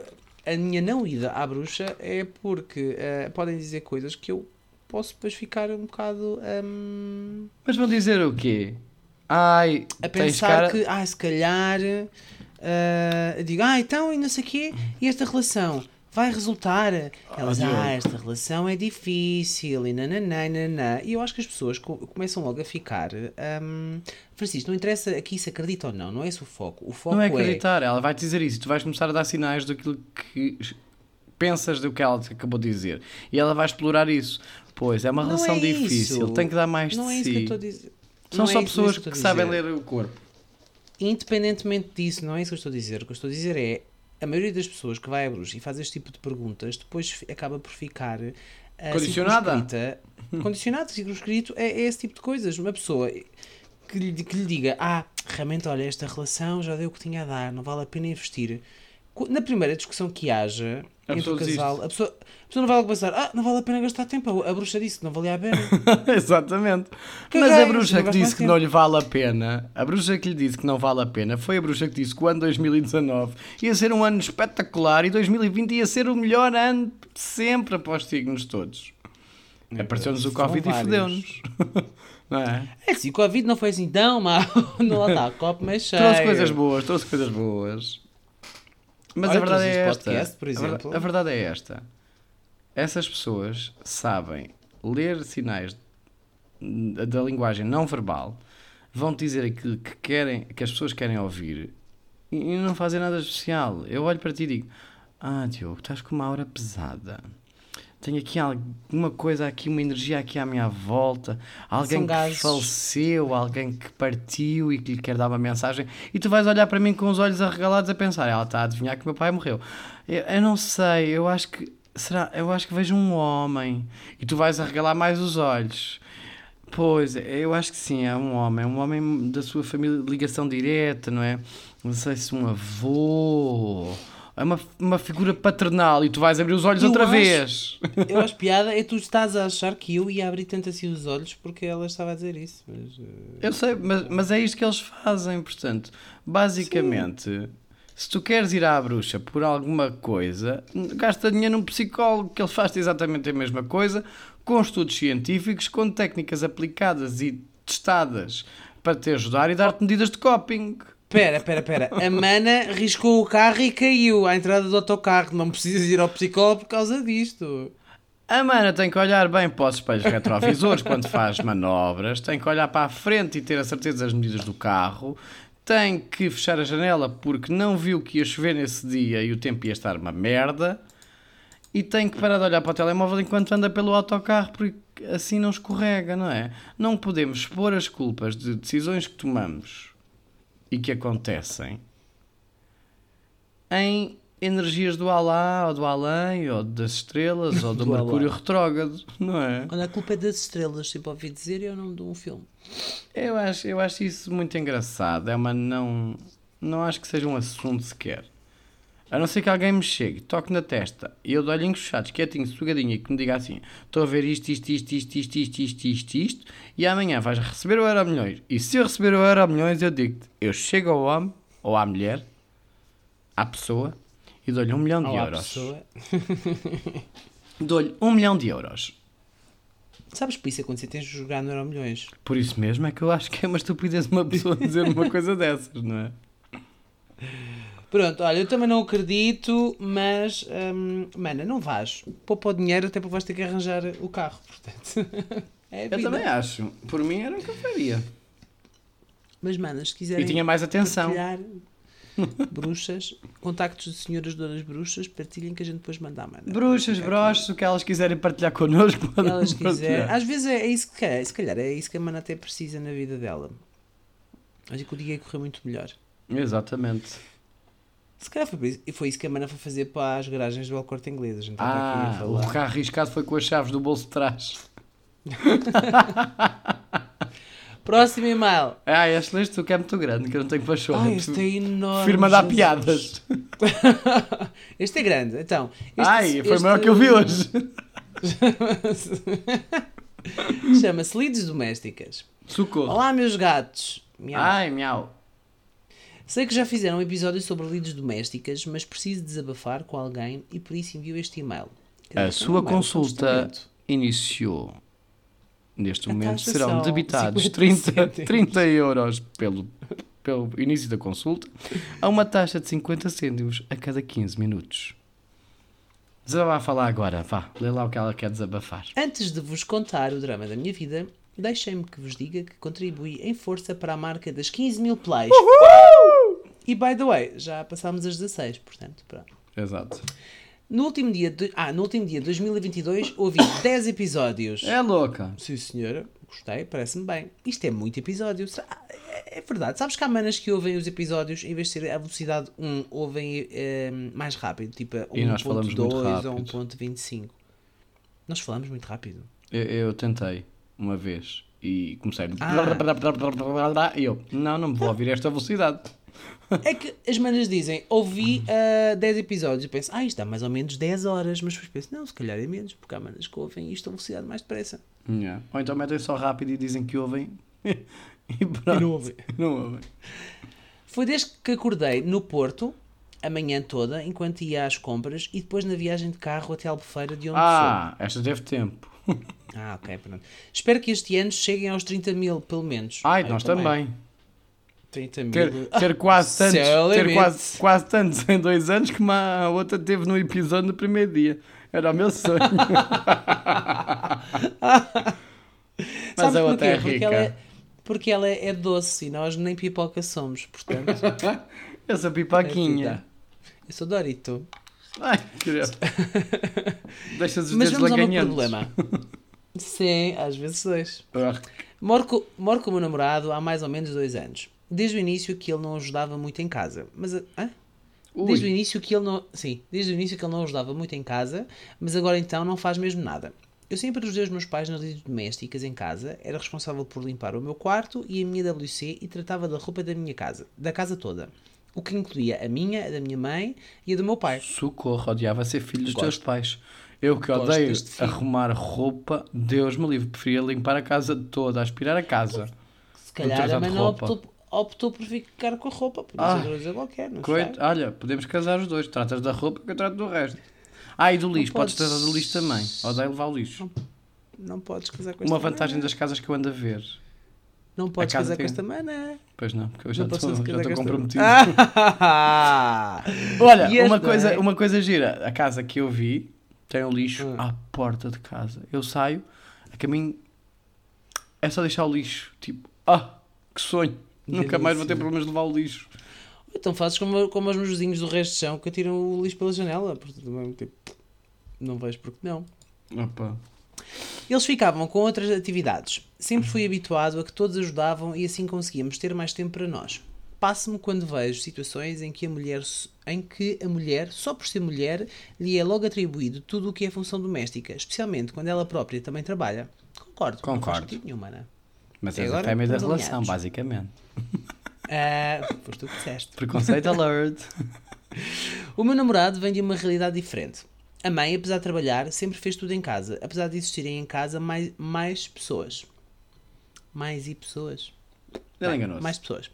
a minha não ida à bruxa é porque eh, podem dizer coisas que eu posso depois ficar um bocado hum, Mas vão dizer o quê? Ai, a pensar cara... que, ah, se calhar, eh, eu digo, ah, então e não sei o quê, e esta relação vai resultar. Elas, Diogo. ah, esta relação é difícil, e nananã, nananã. E eu acho que as pessoas co- começam logo a ficar, hum, Francisco, não interessa aqui se acredita ou não, não é esse o foco. O foco Não é é acreditar, ela vai te dizer isso. Tu vais começar a dar sinais daquilo que pensas do que ela te acabou de dizer. E ela vai explorar isso. Pois, é uma Não relação é difícil, isso. tem que dar mais Não de é isso que eu si. estou a dizer. São Não é só isso pessoas que, a sabem ler o corpo. Independentemente disso, não é isso que eu estou a dizer. O que eu estou a dizer é a maioria das pessoas que vai à bruxa e faz este tipo de perguntas depois acaba por ficar ah, Condicionada. circunscrita. Condicionada, circunscrito é, é esse tipo de coisas. Uma pessoa que lhe, que lhe diga: Ah, realmente, olha, esta relação já deu o que tinha a dar, não vale a pena investir. Na primeira discussão que haja A entre o pessoa casal, a pessoa, a pessoa não vai logo pensar: Ah, não vale a pena gastar tempo. A bruxa disse que não valia a pena. Exatamente. Caguei, Mas a bruxa que disse que tempo. não lhe vale a pena, a bruxa que lhe disse que não vale a pena, foi a bruxa que disse que o ano 2019 ia ser um ano espetacular e 2020 ia ser o melhor ano de sempre após os signos todos. Apareceu-nos o Covid e fodeu-nos. Não é? É assim, o Covid não foi assim tão mal. Não lá está, copo cheio. Trouxe coisas boas, trouxe coisas boas. Mas Olha, a verdade é esta. podcast, por exemplo. A verdade é esta. Essas pessoas sabem ler sinais da linguagem não verbal, vão dizer aquilo que querem, que as pessoas querem ouvir e e não fazem nada especial. Eu olho para ti e digo: Ah, Diogo, estás com uma aura pesada. Tenho aqui alguma coisa aqui, uma energia aqui à minha volta, alguém São que gases. faleceu, alguém que partiu e que lhe quer dar uma mensagem, e tu vais olhar para mim com os olhos arregalados a pensar, ela está a adivinhar que o meu pai morreu. Eu, eu não sei, eu acho que será, eu acho que vejo um homem e tu vais arregalar mais os olhos. Pois, eu acho que sim, é um homem, é um homem da sua família, de ligação direta, não é? Não sei se um avô, é uma, uma figura paternal e tu vais abrir os olhos Eu outra acho- vez. Eu acho piada é tu estás a achar que eu ia abrir tanto assim os olhos porque ela estava a dizer isso. Mas, eh, Eu sei, mas, mas é isto que eles fazem, portanto, basicamente, se tu queres ir à bruxa por alguma coisa, gasta dinheiro num psicólogo que ele faz exatamente a mesma coisa, com estudos científicos, com técnicas aplicadas e testadas para te ajudar e dar-te medidas de coping. Pera, pera, pera. A mana riscou o carro e caiu à entrada do autocarro. Não precisas ir ao psicólogo por causa disto. A mana tem que olhar bem para os espelhos retrovisores quando faz manobras, tem que olhar para a frente e ter a certeza das medidas do carro, tem que fechar a janela porque não viu que ia chover nesse dia e o tempo ia estar uma merda, e tem que parar de olhar para o telemóvel enquanto anda pelo autocarro porque assim não escorrega, não é? Não podemos expor as culpas de decisões que tomamos e que acontecem em energias do Alá, ou do além, ou das estrelas, ou do, Do Mercúrio Alá. retrógrado, não é? Olha, a culpa é das estrelas, sempre ouvi dizer, e é o nome de um filme. Eu acho, eu acho isso muito engraçado. É uma não. Não acho que seja um assunto sequer. A não ser que alguém me chegue, toque na testa e eu olhinhos fechados, quietinho, sugadinho e que me diga assim: estou a ver isto, isto, isto, isto, isto, isto, isto, isto, isto, e amanhã vais receber o Euro Milhões. E se eu receber o Euro Milhões, eu digo-te: eu chego ao homem ou à mulher, à pessoa, e dou-lhe um milhão de euros. Dou-lhe um milhão de euros. Sabes, por isso é quando você tens de jogar no Euro Milhões. Por isso mesmo é que eu acho que é uma estupidez uma pessoa dizer uma coisa dessas, não é? Pronto, olha, eu também não acredito, mas, hum, mana, não vais. Poupa o dinheiro até porque vais ter que arranjar o carro, portanto. é Eu também acho. Por mim era o que eu faria. Mas, mana, se quiserem E tinha mais atenção. bruxas, contactos de senhoras donas bruxas, partilhem que a gente depois manda a mana. Bruxas, broches, o que elas quiserem partilhar connosco, podem elas quiserem. Às vezes é, é isso que é, se calhar é isso que a mana até precisa na vida dela. Acho que o dia ia correr muito melhor. Exatamente. Se calhar foi, por isso- e foi isso que a mana foi fazer para as garagens do El Corte Inglês. A gente estava aqui a Ah, o falar. carro arriscado foi com as chaves do bolso de trás. Próximo e-mail. Ah, este lixo que é muito grande, que eu não tenho pachorra. Ah, este é enorme. Mandar Jesus. piadas. este é grande. Então, este, Ai, foi este- maior que eu vi hoje. Chama-se Lides Domésticas. Socorro. Olá, meus gatos. Miau. Ai, miau. Sei que já fizeram um episódio sobre lides domésticas, mas preciso desabafar com alguém e por isso envio este e-mail. A sua é consulta iniciou. Neste momento serão debitados 50 30, cêntimos. 30 euros pelo, pelo início da consulta a uma taxa de 50 cêntimos a cada 15 minutos. Desabafa lá agora, vá, lê lá o que ela quer desabafar. Antes de vos contar o drama da minha vida, deixem-me que vos diga que contribuí em força para a marca das 15 mil plays. E by the way, já passámos as 16, portanto, pronto. Exato. No último dia, de, ah, no último dia de 2022 ouvi 10 episódios. É louca. Sim, senhora, gostei, parece-me bem. Isto é muito episódio. É é verdade. Sabes que há manas que ouvem os episódios, em vez de ser a velocidade 1, ouvem eh, mais rápido, tipo a E nós falamos muito 1.2 ou rápido. 1.25. Nós falamos muito rápido. Eu, eu tentei uma vez e comecei. Ah. E eu, não, não me vou ouvir esta velocidade. É que as manas dizem, ouvi ah, 10 episódios. Eu penso, ah, isto dá mais ou menos 10 horas. Mas depois penso, não, se calhar é menos, porque há manas que ouvem isto a velocidade mais depressa. Yeah. Ou então metem só rápido e dizem que ouvem. e pronto. E não ouvem. Não ouvem. Foi desde que acordei no Porto, a manhã toda, enquanto ia às compras e depois na viagem de carro até Albufeira, de onde sou. Ah, esta teve tempo. Ah, ok, pronto. Espero que este ano cheguem aos 30 mil, pelo menos. Ai, Ah, nós eu também. 30 mil. Ter, ter quase tantos, ter quase, quase tantos em dois anos que uma, outra teve no episódio no primeiro dia. Era o meu sonho. Mas Sabes a outra é porquê? Porque rica. ela é, porque ela é doce e nós nem pipoca somos, portanto. Eu sou é pipoquinha. vida. Eu sou Dorito. Ai, querido. Deixas os Mas dedos laganhentos. problema. Sim, às vezes dois. Ah, Moro moro com o meu namorado há mais ou menos dois anos. Desde o início que ele não ajudava muito em casa. Mas. a- Hã? ui. Desde o início que ele não. Sim, desde o início que ele não ajudava muito em casa, mas agora então não faz mesmo nada. Eu sempre ajudei os meus pais nas lides domésticas em casa, era responsável por limpar o meu quarto e a minha WC e tratava da roupa da minha casa, da casa toda. O que incluía a minha, a da minha mãe e a do meu pai. Socorro, odiava ser filho dos Gosto. teus pais. Eu que Gosto odeio arrumar roupa, Deus me livre, preferia limpar a casa toda, aspirar a casa. Se calhar a mãe não optou, optou por ficar com a roupa, podia Ah, ser outra coisa qualquer, não Coito, sei. olha, podemos casar os dois. Tratas da roupa que eu trato do resto. Ah, e do lixo, podes podes- tratar do lixo também. Odeio levar o lixo. Não podes casar com Uma esta vantagem mana. das casas que eu ando a ver. Não podes casa casar tem- com esta mana. Pois não, porque eu já Não estou já comprometido. Ah! Olha, uma coisa, é- uma coisa gira. A casa que eu vi tem o lixo Hum. à porta de casa. Eu saio, a caminho. É só deixar o lixo. Tipo, ah, que sonho. Nunca mais vou ter Delícia. problemas de levar o lixo. Então fazes como, como os meus vizinhos do resto de chão que atiram o lixo pela janela. Porque também, tipo, não vejo porque não. Opa. Eles ficavam com outras atividades. Sempre fui habituado a que todos ajudavam e assim conseguíamos ter mais tempo para nós. Passo-me quando vejo situações em que, a mulher, em que a mulher, só por ser mulher, lhe é logo atribuído tudo o que é função doméstica, especialmente quando ela própria também trabalha. Concordo. Não faz Concordo. nenhum, mana. Mas és a fêmea da relação, alinhados. basicamente. Ah, foste tu que disseste. Preconceito alert. O meu namorado vem de uma realidade diferente. A mãe, apesar de trabalhar, sempre fez tudo em casa, apesar de existirem em casa mais, mais pessoas. Mais e pessoas? Ele enganou-se. Mais pessoas.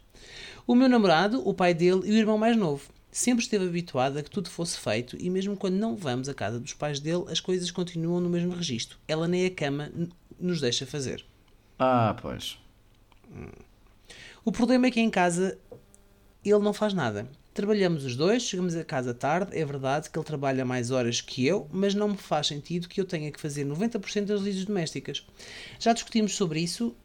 O meu namorado, o pai dele e o irmão mais novo. Sempre esteve habituado a que tudo fosse feito e mesmo quando não vamos à casa dos pais dele, as coisas continuam no mesmo registro. Ela nem a cama nos deixa fazer. Ah, pois. O problema é que em casa ele não faz nada. Trabalhamos os dois, chegamos a casa tarde. É verdade que ele trabalha mais horas que eu, mas não me faz sentido que eu tenha que fazer 90% das lides domésticas. Já discutimos sobre isso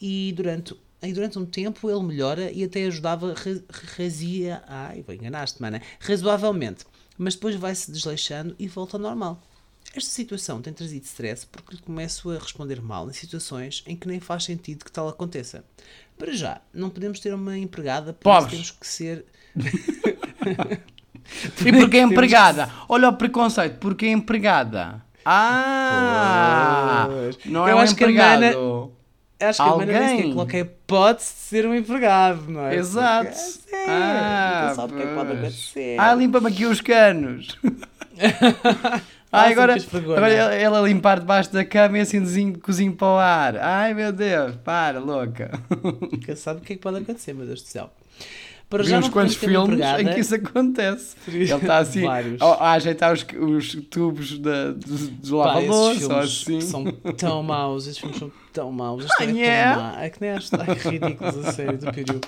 e durante e durante um tempo ele melhora e até ajudava ra- razia, ai, enganaste, mana, razoavelmente, mas depois vai-se desleixando e volta ao normal. Esta situação tem trazido stress porque lhe começo a responder mal em situações em que nem faz sentido que tal aconteça. Para já, não podemos ter uma empregada, por isso Pobres. temos que ser. E porque é empregada? Olha o preconceito, porque é empregada. Ah! Pois. Não é Eu um acho que a empregado. Mana- Acho que a Mana nem Alguém. coloca a hipótese de ser um empregado, não é? Exato. Porque, é sério, Ah, sabe o que é que pode acontecer. Ah, limpa-me aqui os canos. Ah, Ai, agora, agora é? ela, limpar debaixo da cama e assim desenho, cozinho para o ar. Ai meu Deus, para, louca. Nunca sabe o que é que pode acontecer, meu Deus do céu. Para Vi já uns quantos filmes em empregada- que isso acontece. Ele está assim a, a ajeitar os, os tubos da, do, do lava-louça assim. são tão maus, esses filmes são tão maus, esta Ah, é tão yeah. má. É que nem acho ai, que ridículos a sério do período.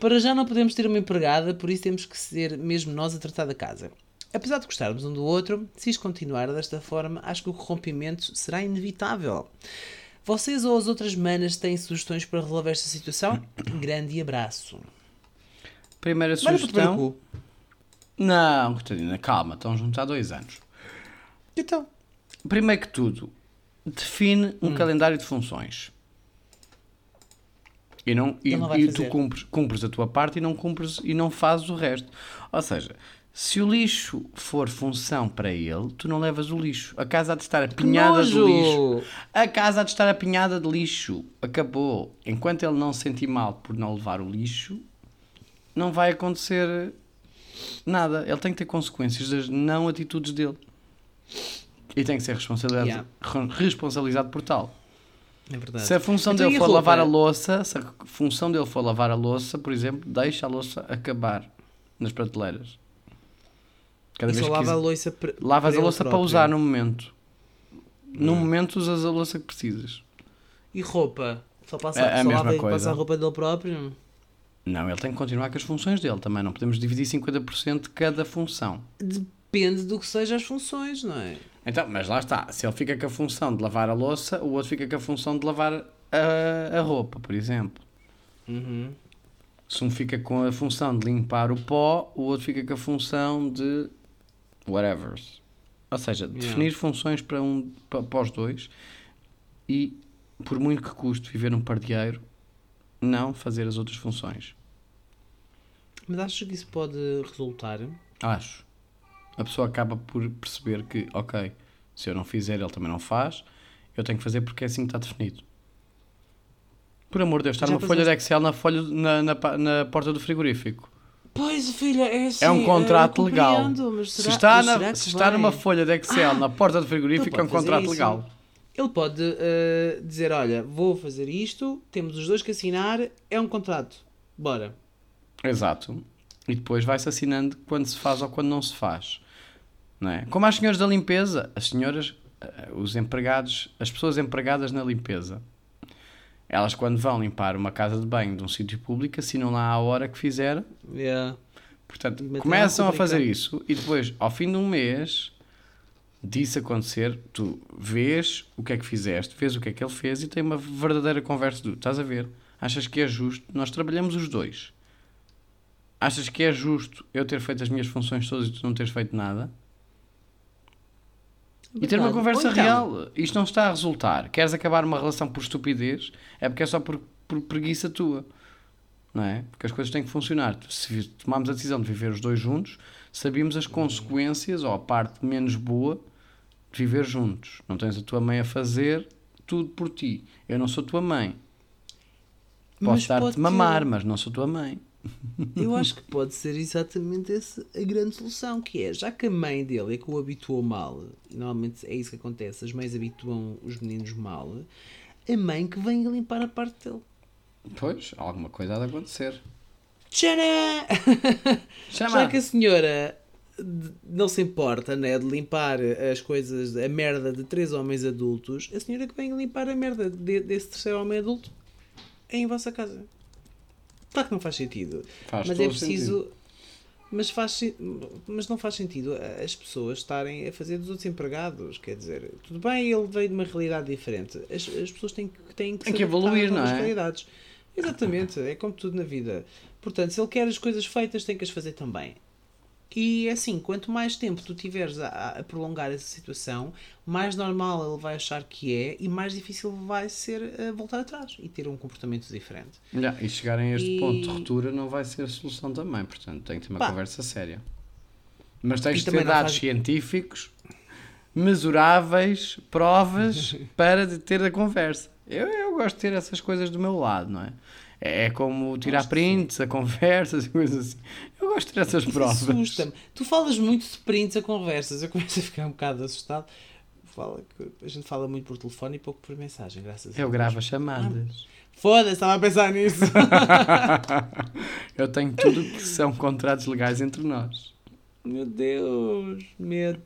Para já não podemos ter uma empregada, por isso temos que ser mesmo nós a tratar da casa. Apesar de gostarmos um do outro, se isto continuar desta forma, acho que o corrompimento será inevitável. Vocês ou as outras manas têm sugestões para resolver esta situação? Grande abraço. Primeira sugestão. Não, Catarina, calma, estão juntos há dois anos. Então, Primeiro que tudo, define um calendário de funções. E, não, e, não e tu cumpres, cumpres a tua parte e não, cumpres, e não fazes o resto. Ou seja, se o lixo for função para ele, tu não levas o lixo. A casa há de estar apinhada de lixo. A casa há de estar apinhada de lixo. Acabou. Enquanto ele não se sentir mal por não levar o lixo, não vai acontecer nada. Ele tem que ter consequências das não atitudes dele. E tem que ser responsabilizado, Yeah. re- responsabilizado por tal. é verdade. Se a função Então, dele for roupa? lavar a louça, se a função dele for lavar a louça, por exemplo, deixa a louça acabar nas prateleiras. Cada E vez só lava a louça para lavas a louça para usar no momento. No Hum. momento usas a louça que precisas. E roupa? Só passa, É a só mesma coisa. passa a roupa dele próprio? Não, ele tem que continuar com as funções dele também. Não podemos dividir 50% de cada função. Depende do que sejam as funções, não é? Então, mas lá está. Se ele fica com a função de lavar a louça, o outro fica com a função de lavar a, a roupa, por exemplo. Uhum. Se um fica com a função de limpar o pó, o outro fica com a função de whatever. Ou seja, definir funções para, um, para, para os dois e, por muito que custe viver um pardieiro, não fazer as outras funções. Mas achas que isso pode resultar? Acho. A pessoa acaba por perceber que, ok, se eu não fizer, ele também não faz, eu tenho que fazer porque é assim que está definido. Por amor de Deus, estar Já uma folha de Excel na, folha, na, na, na porta do frigorífico. Pois, filha, é assim. É um contrato eu legal. mas Se será- está, na- será se está vai? numa folha de Excel na porta do frigorífico, ele é um contrato isso. legal. Ele pode eh, dizer: Olha, vou fazer isto, temos os dois que assinar, é um contrato. Bora. Exato. E depois vai-se assinando quando se faz ou quando não se faz. Não é? Como as senhoras da limpeza, as senhoras, eh, os empregados, as pessoas empregadas na limpeza, elas quando vão limpar uma casa de banho de um sítio público assinam lá a hora que fizeram. Yeah. Portanto, Metem começam a fazer isso e depois, ao fim de um mês disso acontecer, tu vês o que é que fizeste, vês o que é que ele fez e tem uma verdadeira conversa do estás a ver? Achas que é justo? Nós trabalhamos os dois. Achas que é justo eu ter feito as minhas funções todas e tu não teres feito nada? E ter uma Verdade. conversa então- real. Isto não está a resultar. Queres acabar uma relação por estupidez? É porque é só por, por preguiça tua. Não é? Porque as coisas têm que funcionar. Se tomarmos a decisão de viver os dois juntos, sabíamos as consequências ou a parte menos boa de viver juntos. Não tens a tua mãe a fazer tudo por ti. Eu não sou tua mãe. Posso dar-te pode mamar, mas não sou tua mãe. Eu acho que pode ser exatamente essa a grande solução, que é, já que a mãe dele é que o habituou mal, e normalmente é isso que acontece, as mães habituam os meninos mal, a mãe que vem limpar a parte dele. Pois, alguma coisa há de acontecer. Tcharam! Chama! Já que a senhora não se importa né, de limpar as coisas, a merda de três homens adultos, a senhora que vem limpar a merda de- desse terceiro homem adulto é em vossa casa. Claro que não faz sentido. Faz mas é preciso. Mas, faz, mas não faz sentido as pessoas estarem a fazer dos outros empregados. Quer dizer, tudo bem, ele veio de uma realidade diferente. As, as pessoas têm que, têm que, Tem que evoluir, não é? realidades. Exatamente, é como tudo na vida. Portanto, se ele quer as coisas feitas, tem que as fazer também. E assim, quanto mais tempo tu tiveres a, a prolongar essa situação, mais normal ele vai achar que é e mais difícil vai ser uh, voltar atrás e ter um comportamento diferente. Yeah, e chegarem a este E- ponto de ruptura não vai ser a solução também, portanto tem que ter uma Pá. conversa séria. Mas tens de ter dados faz- científicos, mesuráveis, provas para ter a conversa. Eu, eu gosto de ter essas coisas do meu lado, não é? É como tirar prints, a conversas e coisas assim. Gosto de ter essas Isso provas. assusta-me. Tu falas muito de prints a conversas, eu começo a ficar um bocado assustado. Fala a gente fala muito por telefone e pouco por mensagem, graças a Eu Deus. gravo as chamadas. Foda-se, estava a pensar nisso. Eu tenho tudo que são contratos legais entre nós. Meu Deus, medo.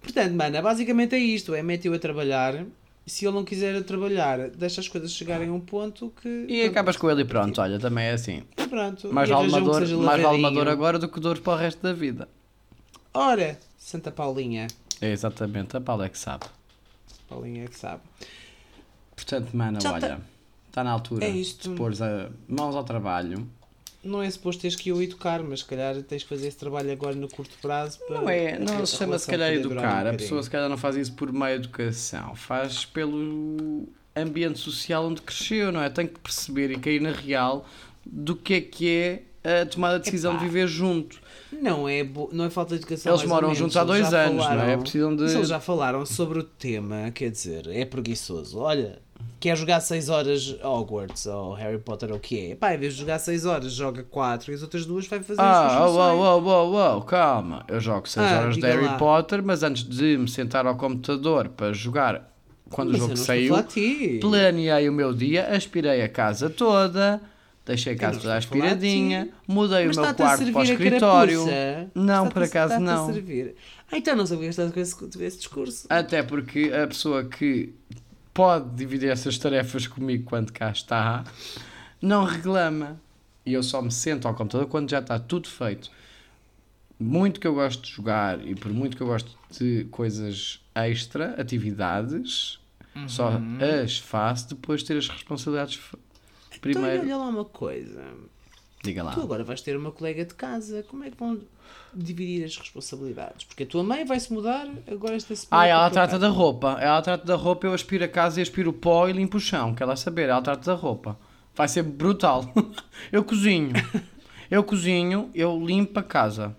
Portanto, mana, basicamente é isto: é mete-o a trabalhar. Se ele não quiser trabalhar, deixa as coisas chegarem a um ponto que. E acabas com ele e pronto, olha, também é assim. Pronto. Mais e vale uma dor, mais vale uma dor agora do que dor para o resto da vida. Ora, Santa Paulinha. É exatamente, a Paula é que sabe. Paulinha é que sabe. Portanto, mana, Já olha, está na altura É isto. de pôr mãos ao trabalho. Não é suposto teres que eu educar, mas se calhar tens que fazer esse trabalho agora no curto prazo. Para Não é, não se chama se calhar poder durar um educar. a pessoa se calhar não faz isso por meio educação, faz pelo ambiente social onde cresceu, não é? Tem que perceber e cair na real do que é que é a tomada de decisão Epá. de viver junto. Não é, bo- não é falta de educação. Eles moram menos. juntos há dois anos, não é? falaram- Precisam de- Se eles já falaram sobre o tema, quer dizer, é preguiçoso. Olha, quer jogar 6 horas Hogwarts ou Harry Potter ou o que é? Pá, em vez de jogar 6 horas, joga 4 e as outras duas vai fazer as Ah, suas funções. oh, oh, oh, oh, calma. Eu jogo 6 Ah, horas de Harry lá. Potter, mas antes de me sentar ao computador para jogar, quando Mas o jogo saiu, planeei o meu dia, aspirei a casa toda, deixei a casa toda aspiradinha, mudei Mas o meu quarto para o escritório. Não, por acaso não. Ah, então não sabia que estás com esse, com esse discurso. Até porque a pessoa que pode dividir essas tarefas comigo quando cá está, não reclama. E eu só me sento ao computador quando já está tudo feito. Muito que eu gosto de jogar e por muito que eu gosto de coisas extra, atividades, só Uhum. as faço depois de ter as responsabilidades Então primeiro. olha lá uma coisa. Diga lá. Tu agora vais ter uma colega de casa. Como é que vão dividir as responsabilidades? Porque a tua mãe vai-se mudar agora esta semana. Ah, ela trata casa. da roupa. Ela trata da roupa, eu aspiro a casa e aspiro o pó e limpo o chão. Quer lá saber? Ela trata da roupa. Vai ser brutal. eu cozinho. Eu cozinho, eu limpo a casa.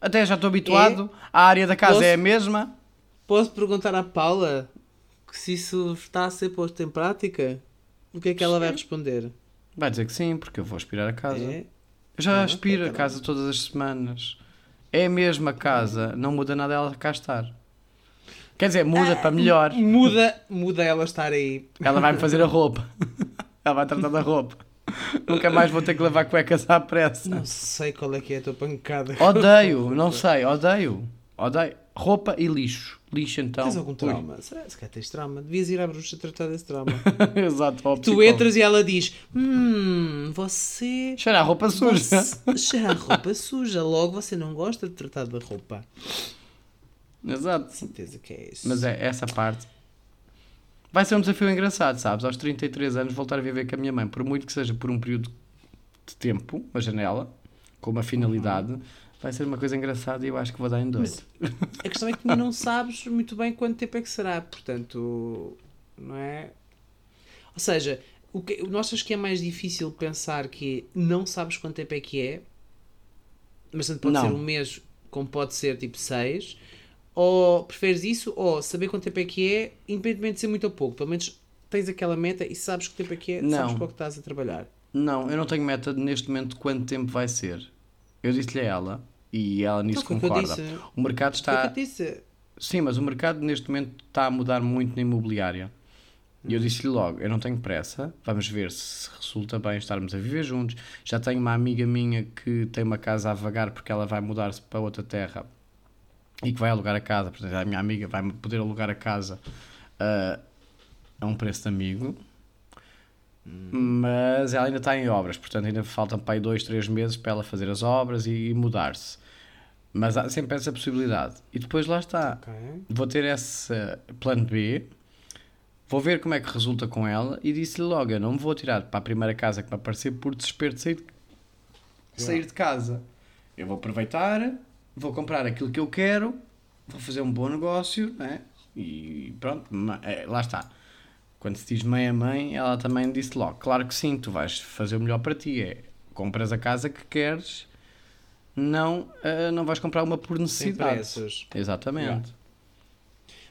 Até já estou habituado. A área da casa Posso- é a mesma. Posso perguntar à Paula que se isso está a ser posto em prática? O que é que ela vai responder? Vai dizer que sim, porque eu vou aspirar a casa. É? Eu já Ah, aspiro a casa todas as semanas. É a mesma casa, não muda nada ela cá estar. Quer dizer, muda para melhor. Muda, muda ela estar aí. Ela vai-me fazer a roupa. Ela vai tratar da roupa. Nunca mais vou ter que lavar cuecas à pressa. Não sei qual é que é a tua pancada. Odeio, não sei, odeio. Odeio. Roupa e lixo. Lixo então. Tens algum ui. trauma? Será? Se calhar tens trauma. Devias ir à bruxa tratar desse trauma. Exato, ao tu entras e ela diz: Hum, você. Cheira a roupa suja. Você cheira a roupa suja. Logo você não gosta de tratar da roupa. Exato. Certeza que é isso. Mas é essa parte. Vai ser um desafio engraçado, sabes? Aos 33 anos voltar a viver com a minha mãe, por muito que seja por um período de tempo, uma janela, com uma finalidade, vai ser uma coisa engraçada e eu acho que vou dar em dois. A questão é que tu não sabes muito bem quanto tempo é que será. Portanto, não é? Ou seja, o que, não achas que é mais difícil pensar que não sabes quanto tempo é que é, mas tanto pode Não. ser um mês como pode ser tipo seis, ou preferes isso, ou saber quanto tempo é que é, independentemente de ser muito ou pouco, pelo menos tens aquela meta e sabes que tempo é que é, Não. sabes para o que estás a trabalhar. Não, eu não tenho meta neste momento de quanto tempo vai ser. Eu disse-lhe a ela, e ela nisso Não foi o que eu concorda. O mercado que está. Sim, mas o mercado neste momento está a mudar muito na imobiliária. E eu disse-lhe logo: eu não tenho pressa, vamos ver se resulta bem estarmos a viver juntos. Já tenho uma amiga minha que tem uma casa a vagar porque ela vai mudar-se para outra terra e que vai alugar a casa. Portanto, a minha amiga vai poder alugar a casa ah, a um preço de amigo. Mas ela ainda está em obras, portanto, ainda faltam para aí dois, três meses para ela fazer as obras e, e mudar-se. Mas há sempre essa possibilidade. E depois lá está. Ok. Vou ter esse plano B. Vou ver como é que resulta com ela e disse-lhe logo: eu não me vou tirar para a primeira casa que me aparecer por desespero de sair de, sair de casa. Eu vou aproveitar, vou comprar aquilo que eu quero, vou fazer um bom negócio, né? E pronto, é, lá está. Quando se diz mãe a mãe, ela também disse logo: claro que sim, tu vais fazer o melhor para ti. É compras a casa que queres, não, ah, não vais comprar uma por Sem necessidade. pressas. Exatamente.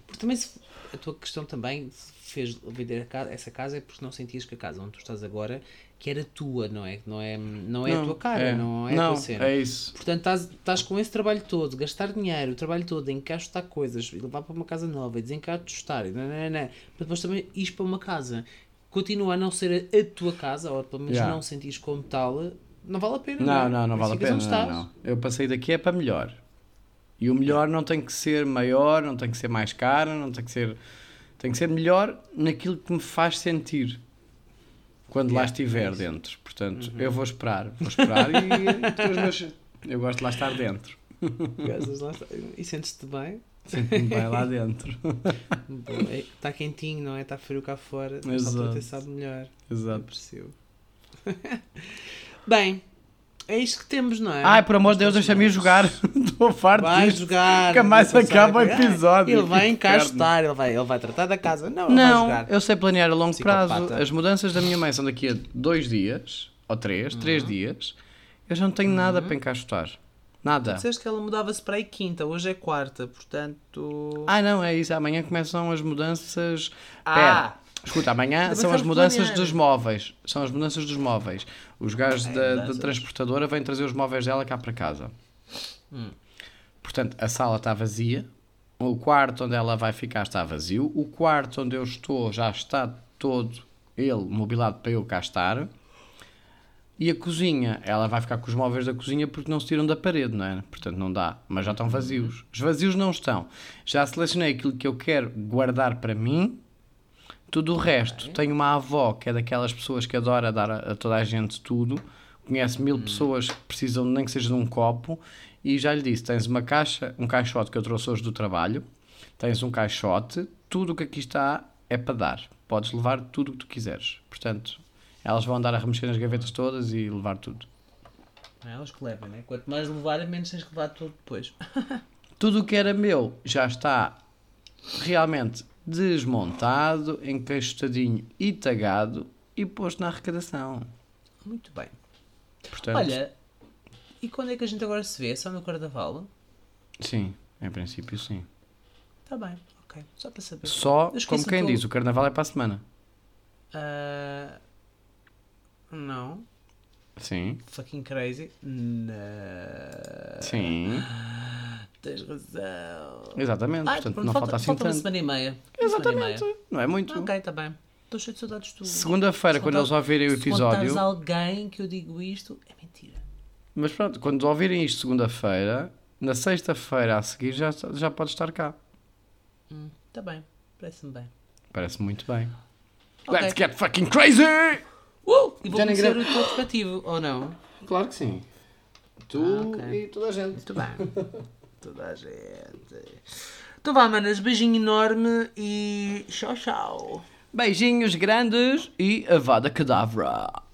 Porque também se- a tua questão também fez vender casa, essa casa é porque não sentias que a casa onde tu estás agora que era tua, não é? Não é, não é a tua cara, não é a tua cena. É isso. Portanto, estás, estás com esse trabalho todo, gastar dinheiro, o trabalho todo, encaixotar coisas, levar para uma casa nova, e desencaixotar, e nananana, para depois também ir para uma casa. Continua a não ser a, a tua casa, ou pelo menos Yeah. não sentires como tal, não vale a pena. Não, é? não, não vale a Ficas pena. Não, não. Eu passei daqui é para melhor. E o melhor não tem que ser maior, não tem que ser mais caro, não tem que ser. Tem que ser melhor naquilo que me faz sentir. Quando lá Yeah, estiver é. Uhum. dentro. Portanto, eu vou esperar. Vou esperar e depois meus- eu gosto de lá estar dentro. Lá. E sentes-te bem? Sinto-me bem lá dentro. Está quentinho, não é? Está frio cá fora. Só Exato. para ter sabe melhor. Exato. Percebo. Bem, é isto que temos, não é? Ai, por amor de Deus, deixa-me ir jogar. Estou farto Vai disto. jogar. Nunca mais Não acaba o episódio. Ele vai encastar, ele vai, ele vai tratar da casa. Não, ele vai Não, jogar. eu sei planear a longo Psicopata. prazo. As mudanças da minha mãe são daqui a dois dias, ou três, Uhum. três dias. Eu já não tenho nada para encaixotar. Nada. Disseste que ela mudava-se para aí quinta, hoje é quarta, portanto. Ah, não, é isso. Amanhã começam as mudanças. Ah. Pera. Escuta, amanhã são as mudanças planear. dos móveis. São as mudanças dos móveis. Os gajos Ok, da, da mudanças. transportadora vêm trazer os móveis dela cá para casa. Hum. Portanto, a sala está vazia. O quarto onde ela vai ficar está vazio. O quarto onde eu estou já está todo ele mobilado para eu cá estar. E a cozinha, ela vai ficar com os móveis da cozinha porque não se tiram da parede, não é? Portanto, não dá. Mas já estão vazios. Os vazios não estão. Já selecionei aquilo que eu quero guardar para mim. Tudo o resto. Tenho uma avó que é daquelas pessoas que adora dar a, a toda a gente tudo. Conhece mil pessoas que precisam nem que seja de um copo. E já lhe disse: tens uma caixa, um caixote que eu trouxe hoje do trabalho. Tens um caixote. Tudo o que aqui está é para dar. Podes levar tudo o que tu quiseres. Portanto, elas vão andar a remexer nas gavetas todas e levar tudo. É elas que levam, né? Quanto mais levarem, menos tens que levar tudo depois. Tudo o que era meu já está realmente desmontado, encaixotadinho e tagado e posto na arrecadação. Muito bem. Portanto, Olha, e quando é que a gente agora se vê? Só no carnaval? sim, em princípio sim. Está bem, ok. Só para saber. Só, como quem diz, o carnaval é para a semana. Ah, não. Sim, Fucking crazy. Não. sim, Tens razão. exatamente. Ai, Portanto, pronto, não falta, assim falta uma tanto. semana e meia. Uma semana e meia. Exatamente, não é muito. Ok, está bem. Estou cheio de saudades tu. Segunda-feira, quando eles ouvirem o Se episódio. a alguém que eu digo isto, é mentira. Mas pronto, quando ouvirem isto segunda-feira, na sexta-feira a seguir já, já pode estar cá. Está Hum, bem, parece-me bem. Parece muito bem. Ok. Let's get fucking crazy! Uh! E vou Já nem conhecer o teu respectivo, ou não? Claro que sim. Tu Ah, ok. e toda a gente. Muito bem. Toda a gente. Então vá, manas. Beijinho enorme e tchau, tchau. Beijinhos grandes e avada cadavra.